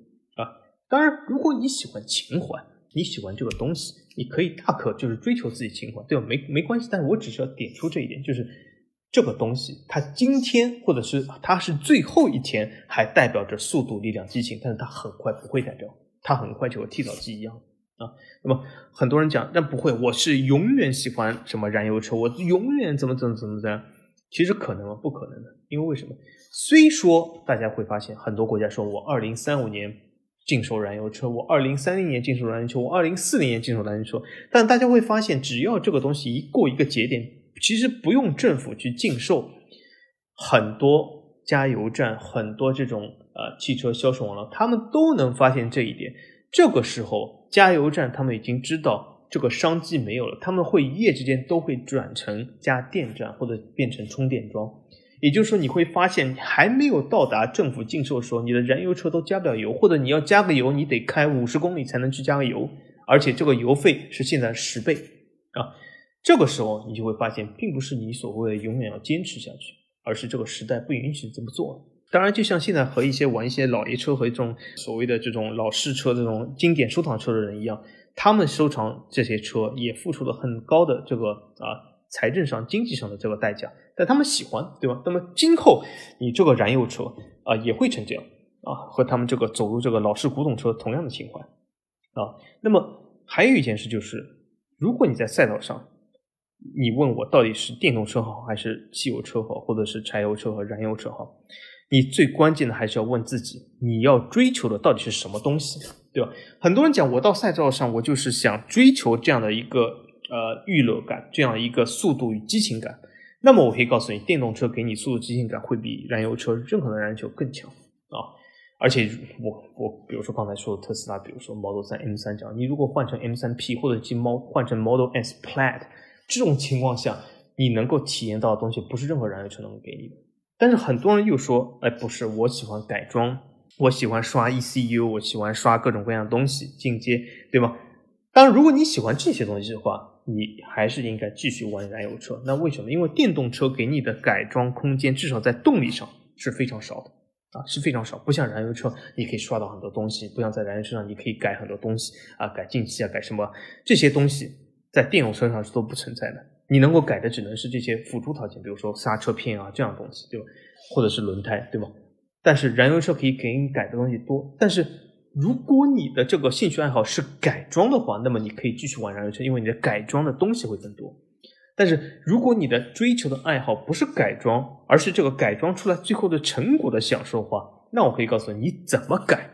当然，如果你喜欢情怀。你喜欢这个东西，你可以大可就是追求自己情怀，对吧？没没关系，但是我只是要点出这一点，就是这个东西它今天或者是它是最后一天，还代表着速度、力量、激情，但是它很快不会代表，它很快就和剃草机一样啊。那么很多人讲，但不会，我是永远喜欢什么燃油车，我永远怎么怎么怎么怎样？其实可能吗？不可能的，因为为什么？虽说大家会发现很多国家说我二零三五年。禁售燃油车，我二零三零年禁售燃油车，我二零四零年禁售燃油车。但大家会发现，只要这个东西一过一个节点，其实不用政府去禁售，很多加油站、很多这种呃汽车销售网络，他们都能发现这一点。这个时候，加油站他们已经知道这个商机没有了，他们会一夜之间都会转成加电站或者变成充电桩。也就是说，你会发现还没有到达政府禁售的时候，你的燃油车都加不了油，或者你要加个油，你得开五十公里才能去加个油，而且这个油费是现在十倍啊！这个时候你就会发现，并不是你所谓的永远要坚持下去，而是这个时代不允许这么做。当然，就像现在和一些玩一些老爷车和这种所谓的这种老式车、这种经典收藏车的人一样，他们收藏这些车也付出了很高的这个啊财政上、经济上的这个代价。但他们喜欢，对吧？那么今后你这个燃油车啊也会成这样啊，和他们这个走入这个老式古董车同样的情怀啊。那么还有一件事就是，如果你在赛道上，你问我到底是电动车好还是汽油车好，或者是柴油车和燃油车好，你最关键的还是要问自己，你要追求的到底是什么东西，对吧？很多人讲我到赛道上，我就是想追求这样的一个呃娱乐感，这样一个速度与激情感。那么我可以告诉你，电动车给你速度激情感会比燃油车任何的燃油车更强啊！而且我我比如说刚才说的特斯拉，比如说 Model 3 M 三这样，你如果换成 M 三 P 或者进猫换成 Model S Plaid，这种情况下，你能够体验到的东西不是任何燃油车能够给你的。但是很多人又说，哎，不是，我喜欢改装，我喜欢刷 ECU，我喜欢刷各种各样的东西进阶，对吗？当然，如果你喜欢这些东西的话，你还是应该继续玩燃油车。那为什么？因为电动车给你的改装空间，至少在动力上是非常少的啊，是非常少。不像燃油车，你可以刷到很多东西；不像在燃油车上，你可以改很多东西啊，改进气啊，改什么这些东西，在电动车上是都不存在的。你能够改的只能是这些辅助套件，比如说刹车片啊这样东西，对吧？或者是轮胎，对吧？但是燃油车可以给你改的东西多，但是。如果你的这个兴趣爱好是改装的话，那么你可以继续玩燃油车，因为你的改装的东西会更多。但是如果你的追求的爱好不是改装，而是这个改装出来最后的成果的享受的话，那我可以告诉你，你怎么改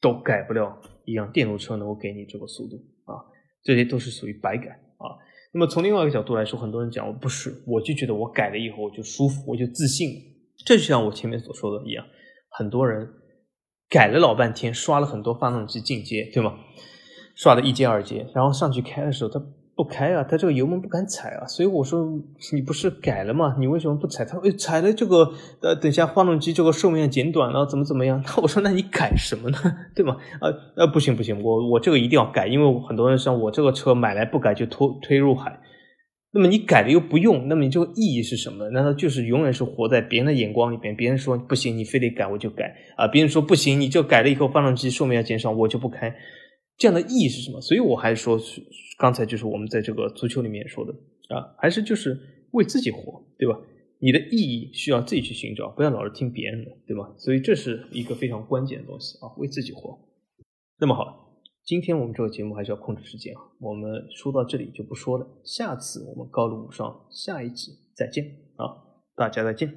都改不了一辆电动车能够给你这个速度啊！这些都是属于白改啊。那么从另外一个角度来说，很多人讲我不是，我就觉得我改了以后我就舒服，我就自信。这就像我前面所说的一样，很多人。改了老半天，刷了很多发动机进阶，对吗？刷了一阶、二阶，然后上去开的时候，它不开啊，它这个油门不敢踩啊。所以我说，你不是改了吗？你为什么不踩？他说，踩了这个，呃，等下发动机这个寿命减短了，怎么怎么样？那 我说，那你改什么呢？对吗？呃呃，不行不行，我我这个一定要改，因为很多人像我这个车买来不改就拖推入海。那么你改了又不用，那么你这个意义是什么？难道就是永远是活在别人的眼光里边？别人说不行，你非得改我就改啊！别人说不行，你就改了以后发动机寿命要减少，我就不开。这样的意义是什么？所以我还是说，刚才就是我们在这个足球里面说的啊，还是就是为自己活，对吧？你的意义需要自己去寻找，不要老是听别人的，对吧？所以这是一个非常关键的东西啊，为自己活。那么好。今天我们这个节目还是要控制时间啊，我们说到这里就不说了，下次我们高露无双下一集再见啊，大家再见。